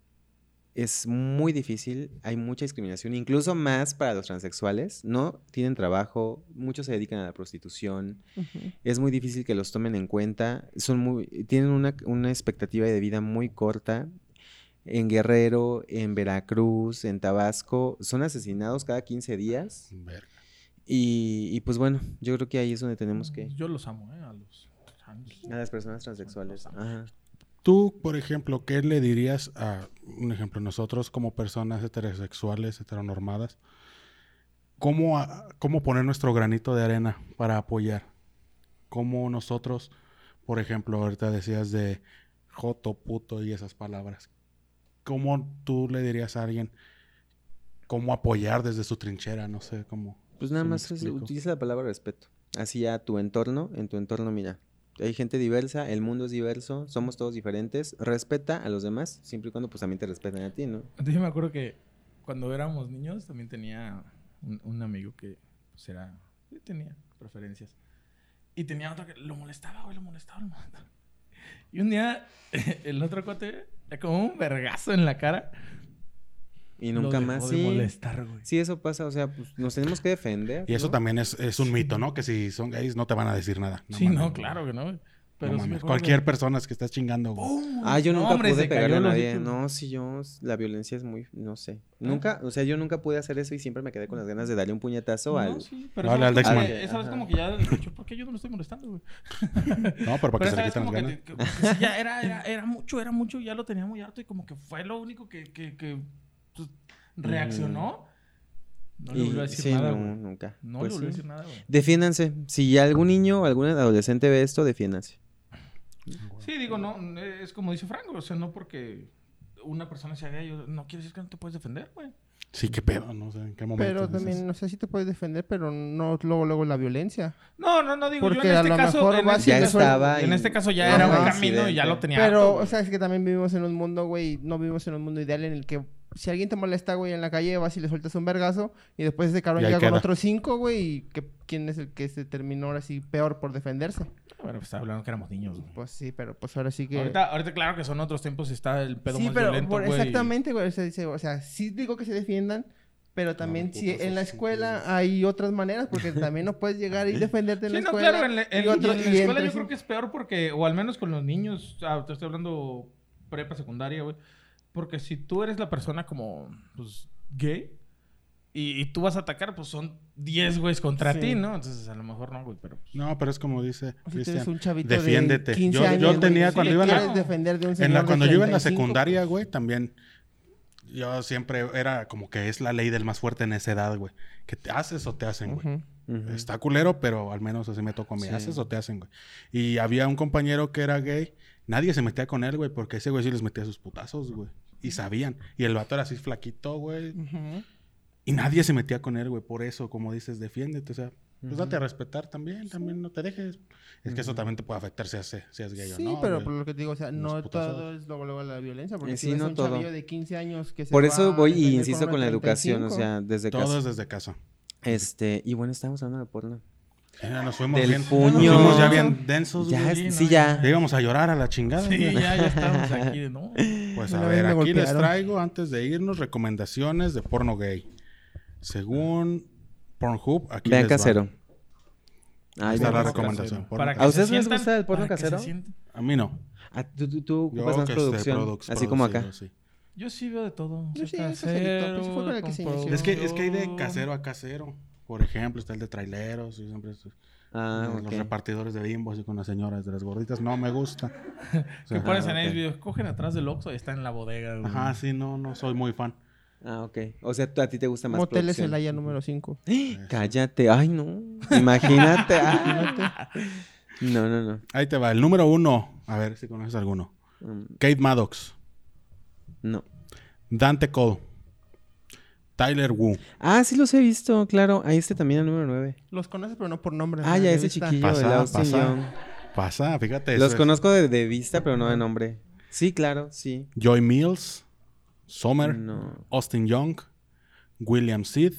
es muy difícil, hay mucha discriminación, incluso más para los transexuales. No tienen trabajo, muchos se dedican a la prostitución, es muy difícil que los tomen en cuenta. Son muy, tienen una, una expectativa de vida muy corta. En Guerrero, en Veracruz, en Tabasco, son asesinados cada 15 días. Verga. Y, y pues bueno, yo creo que ahí es donde tenemos que... Yo los amo, ¿eh? A los trans. A las personas transexuales. Ajá. Tú, por ejemplo, ¿qué le dirías a, un ejemplo, nosotros como personas heterosexuales, heteronormadas, cómo, a- cómo poner nuestro granito de arena para apoyar? ¿Cómo nosotros, por ejemplo, ahorita decías de joto, puto y esas palabras, ¿cómo tú le dirías a alguien cómo apoyar desde su trinchera? No sé, cómo... Pues nada ¿Sí me más utiliza la palabra respeto. Así a tu entorno, en tu entorno, mira, hay gente diversa, el mundo es diverso, somos todos diferentes, respeta a los demás, siempre y cuando pues también te respeten a ti, ¿no? Yo me acuerdo que cuando éramos niños también tenía un, un amigo que pues era, tenía preferencias. Y tenía otro que lo molestaba, güey, lo molestaba, lo molestaba. Y un día el otro cuate, como un vergazo en la cara. Y nunca más, de sí. molestar, güey. Sí, eso pasa, o sea, pues nos tenemos que defender. Y eso ¿no? también es, es un mito, ¿no? Que si son gays no te van a decir nada. sí, mames, no, claro que no. güey. Pero no sí Cualquier que- persona que estés chingando, güey. Ah, yo No, nunca hombre, pude pegarle a nadie. No, sí, yo, la violencia es muy, no sé. Nunca, o sea, yo nunca pude hacer eso y siempre me quedé con las ganas de darle un puñetazo No, al... sí, pero Dale esa al Dexman. que- esa vez como que ya, yo, ¿por qué yo no lo estoy molestando, güey? No, pero para Pero que se le quiten las ganas. que- ya era, era, era mucho, era mucho, ya lo tenía muy harto y como que fue lo único que, reaccionó. No le volvió a decir sí, nada, no, güey. nunca. No Pues le volvió a decir nada, güey. Defiéndanse. Si algún niño o algún adolescente ve esto, defiéndanse. Sí, digo, no, es como dice Franco, o sea, no porque una persona sea gay, no quiere decir que no te puedes defender, güey. Sí, qué pedo, no sé en qué momento. Pero dices. también, no sé si te puedes defender, pero no luego, luego la violencia. No, no, no digo Porque yo en a este lo caso. mejor en este Ya caso- estaba. En este caso ya era un camino y ya lo tenía. Pero, harto, o sea, es que también vivimos en un mundo, güey, no vivimos en un mundo ideal en el que si alguien te molesta, güey, en la calle, vas y le sueltas un vergazo y después ese cabrón llega con otros cinco, güey, y que, quién es el que se terminó ahora sí peor por defenderse. Bueno, pues hablando que éramos niños, güey. Pues sí, pero pues ahora sí que... Ahorita, ahorita, claro que son otros tiempos y está el pedo sí, más pero violento, por- güey. exactamente, güey, o sea, dice, o sea, sí digo que se defiendan, pero también putos, si en la escuela sentidos. hay otras maneras, porque también no puedes llegar y defenderte en Sí, la no, escuela. claro, en la, en- y otro- y en la escuela entre yo sí- creo que es peor porque, o al menos con los niños, ah, te estoy hablando prepa, secundaria, güey. Porque si tú eres la persona como, pues, gay y, y tú vas a atacar, pues son 10 güeyes contra Sí. ti, ¿no? Entonces a lo mejor no, güey, pero... pues, No, pero es como dice O si Cristian. un chavito defiéndete. de 15 Yo- yo años, tenía si cuando le iba la- quieres defender de un En la, cuando yo iba en la 35, secundaria, güey, también. Yo siempre era como que es la ley del más fuerte en esa edad, güey. Que te haces o te hacen, güey. Está culero, pero al menos así me tocó. ¿Me Sí. haces o te hacen, güey? Y había un compañero que era gay. Nadie se metía con él, güey, porque ese güey sí les metía sus putazos, güey. Y sabían. Y el vato era así flaquito, güey. Y nadie se metía con él, güey. Por eso, como dices, defiéndete. O sea, pues date a respetar también. También no te dejes. Es que eso también te puede afectar si haces, si es gay Sí, o no. pero güey. por lo que te digo, o sea, no todo es luego, luego la violencia, porque Eh, si sí, ves no a un todo. chavillo de 15 años que se Por eso voy y insisto con la educación, o 35. sea, desde Todo casa. es desde casa. Este, y bueno, estábamos hablando de porno. Ya nos fuimos Del bien. puño. Nos fuimos ya bien densos, Ya, güey. sí, sí, no, ya. Ya íbamos a llorar a la chingada. Sí, güey. ya, ya estamos aquí de no. Pues a ver, aquí les traigo, antes de irnos, recomendaciones de porno gay. Según Pornhub, aquí Vean les va. casero. Ahí está la casero. recomendación. Para ¿A casero. ustedes les gusta el porno casero? A mí no. Ah, tú, tú, tú ocupas más producción, produc- así como acá. sí. Yo sí veo de todo. Yo sí, caserito, pues, fue con el que con se inició. Es que, es que hay de casero a casero. Por ejemplo, está el de traileros. Y siempre Ah, los repartidores de bimbos y con las señoras de las gorditas. No me gusta. O Que sea, pones en ok. el video, cogen atrás del Oxxo y está en la bodega, güey. Ajá, sí, no, no soy muy fan. Ah, ok. O sea, a ti te gusta más Moteles producción. Celaya número 5. Cállate. Ay, no. Imagínate. Ah. No, no, no. Ahí te va. El número uno. A ver si conoces alguno. Mm, Kate Maddox. No. Dante Cole. Tyler Wu. Ah, sí los he visto, claro. Ahí este también el número 9. Los conoces, pero no por nombre. Ah, ya De ese chiquillo, Pasa, Austin pasa. Young. Pasa, fíjate. eso Los es. conozco de, de vista, pero no de nombre. Sí, claro, sí. Joy Mills. Sommer. No. Austin Young. William Sid.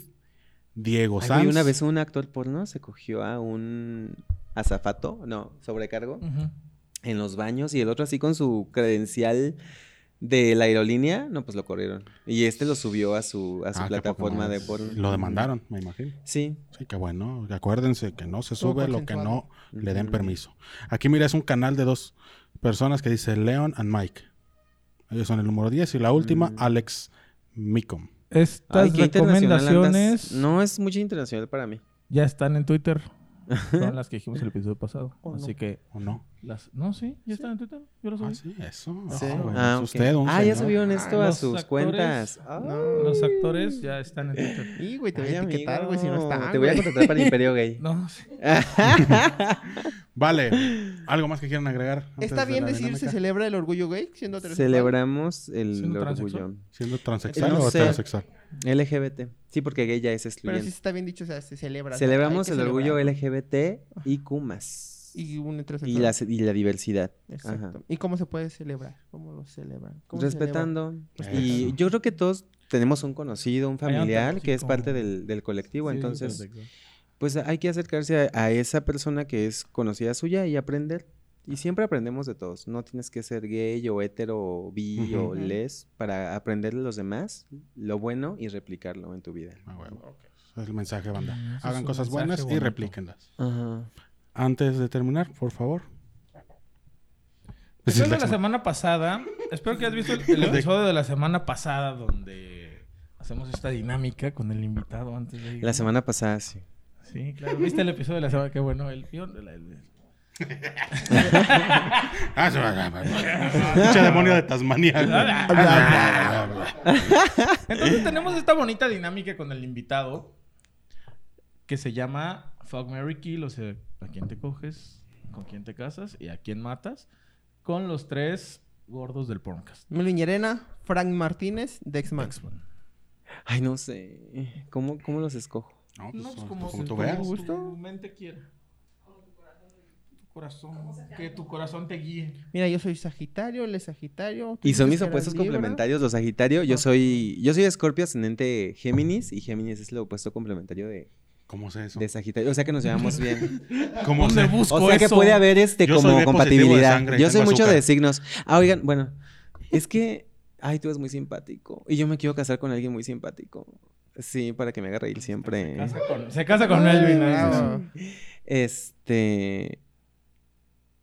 Diego Ay, Sanz. güey, una vez un actor porno se cogió a un azafato, no, sobrecargo, en los baños y el otro así con su credencial de la aerolínea, no, pues lo corrieron. Y este lo subió a su, a su Ah, plataforma de porno. Lo demandaron, me imagino. Sí. Sí, qué bueno. Acuérdense que no se sube lo que no le den permiso. Aquí mira, es un canal de dos personas que dice Leon and Mike. Ellos son el número 10 y la última, Mm. Alex Mikom. Estas Ay, recomendaciones. No es mucho internacional para mí. ya están en Twitter. Son las que dijimos el episodio pasado. ¿O Así no? que ¿O no? las no, sí, ya están en Twitter. Yo lo subí. Ah, sí, eso. Sí. Ah, bueno, Ah, es usted, un Ah, ya subieron esto a Los sus actores- cuentas. Ah. Los actores ya están en Twitter. Y, güey, te voy Ay, a etiquetar, güey, si no está. Te voy a contratar para Imperio Gay. No, sí. Vale. ¿Algo más que quieran agregar? ¿Está bien decir se celebra el orgullo gay siendo? Celebramos el ¿Siendo orgullo. ¿Siendo transexual No o heterosexual? LGBT. Sí, porque gay ya es Pero sí excluyente. está bien dicho, o sea, se celebra. Celebramos el orgullo. LGBT y Kumas. Y un Y la, y la diversidad. Exacto. Ajá. ¿Y cómo se puede celebrar? ¿Cómo lo celebran? ¿Cómo se Respetando. Respetando. Y yo creo que todos tenemos un conocido, un familiar que es parte del, del colectivo. Sí, entonces, perfecto. pues hay que acercarse a, a esa persona que es conocida suya y aprender. Y siempre aprendemos de todos. No tienes que ser gay o hetero o bi o les para aprender de los demás lo bueno y replicarlo en tu vida. Ah, huevo. Ese Es el mensaje, banda. Hagan cosas buenas y replíquenlas. Ajá. Antes de terminar, por favor. Después de la semana pasada, espero que hayas visto el, el episodio de la semana pasada donde hacemos esta dinámica con el invitado antes de ir. La semana pasada, sí. Sí, claro. ¿Viste el episodio de la semana? Qué bueno. El, el- el- Ah, va. Pinche demonio de Tasmania. Entonces tenemos esta bonita dinámica con el invitado que se llama Fuck Mary Kill, o sea, a quién te coges, con quién te casas y a quién matas, con los tres gordos del podcast. Melvin Llerena, Frank Martínez, Dexman. Ay, no sé. ¿Cómo, cómo los escojo? No, pues, No, pues como, como, tú como veas. tu mente quiera. Corazón. Que tu corazón te guíe. Mira, yo soy Sagitario, él es Sagitario. Y son mis opuestos complementarios. Los Sagitario, yo soy, yo soy Escorpio ascendente Géminis y Géminis es el opuesto complementario de, ¿Cómo sé eso? de Sagitario. O sea que nos llevamos bien. ¿Cómo ¿Dónde sé? busco O sea que eso? puede haber este Yo como compatibilidad. sangre, yo soy mucho azúcar. de signos. Ah, oigan, bueno, es que, ay, tú eres muy simpático. Y yo me quiero casar con alguien muy simpático. Sí, para que me haga reír Se siempre. casa con, se casa con Elvin. ¿no? Este.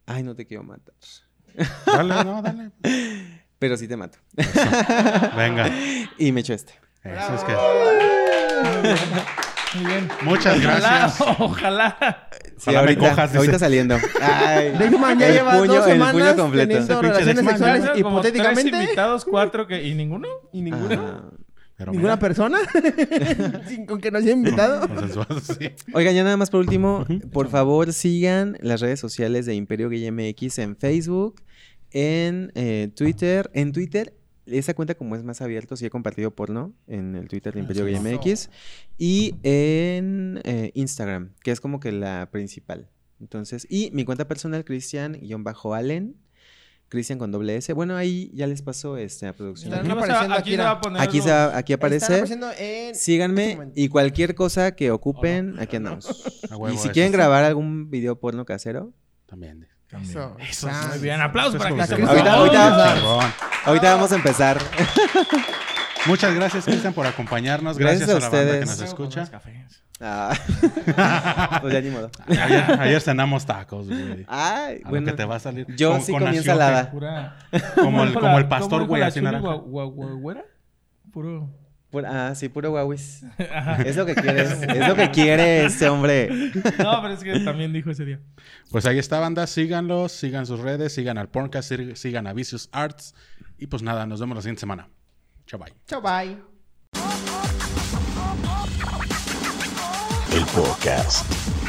Ay, no te quiero matar. Dale, no, dale. Pero sí te mato. Venga. Y me echo este. Eso es que. Muy bien. Muchas gracias. Ojalá. ojalá. Sí, Ojalá me ahorita, cojas, dice. ahorita saliendo. Ay, Dexman ya el lleva puño- dos el puño semanas completo. teniendo relaciones sexuales Gracias, como tres hipotéticamente. invitados, cuatro que... ¿Y ninguno? ¿Y ninguno? Ah. Pero ¿Ninguna mira, persona? Sin, ¿Con que nos haya invitado? sí. Oigan, ya nada más por último, por favor sigan las redes sociales de Imperio Gay MX en Facebook, en eh, Twitter. En Twitter, esa cuenta como es más abierto, sí he compartido porno en el Twitter de Imperio Gay Eso. MX. Y en eh, Instagram, que es como que la principal. Entonces, y mi cuenta personal, Cristian-Allen. Cristian con doble S. Bueno, ahí ya les pasó este, a producción. Aquí, apareciendo aquí aquí, se mira. va a poner Aquí, se va- aquí aparece. apareciendo en... este Síganme momento. y cualquier cosa que ocupen, aquí andamos. Y si eso quieren grabar algún video porno casero, También. Eso. Eso Ah, Muy bien, aplausos para Eso Cristian. Ahorita- se- ahorita- ahorita vamos a empezar. Muchas gracias, Cristian, por acompañarnos. Gracias Gracias, a a, la banda que ustedes. nos escucha. Ah. pues ya ni modo. Ayer, ayer cenamos tacos, güey. Ay, A lo bueno. que te va a salir. Yo Con- sí comí ensalada. Pura... Como el, ¿Cómo como el pastor, güey, así naranja. Puro... Pur- ah, sí, puro guauis. Es lo que quieres. Es lo que quiere este hombre. No, pero es que también dijo ese día. Pues ahí está, banda. Síganlos, sigan sus redes, sigan al Porncast, sig- sigan a Vicious Arts. Y pues nada, nos vemos la siguiente semana. Chao, bye. Chao, bye. El podcast.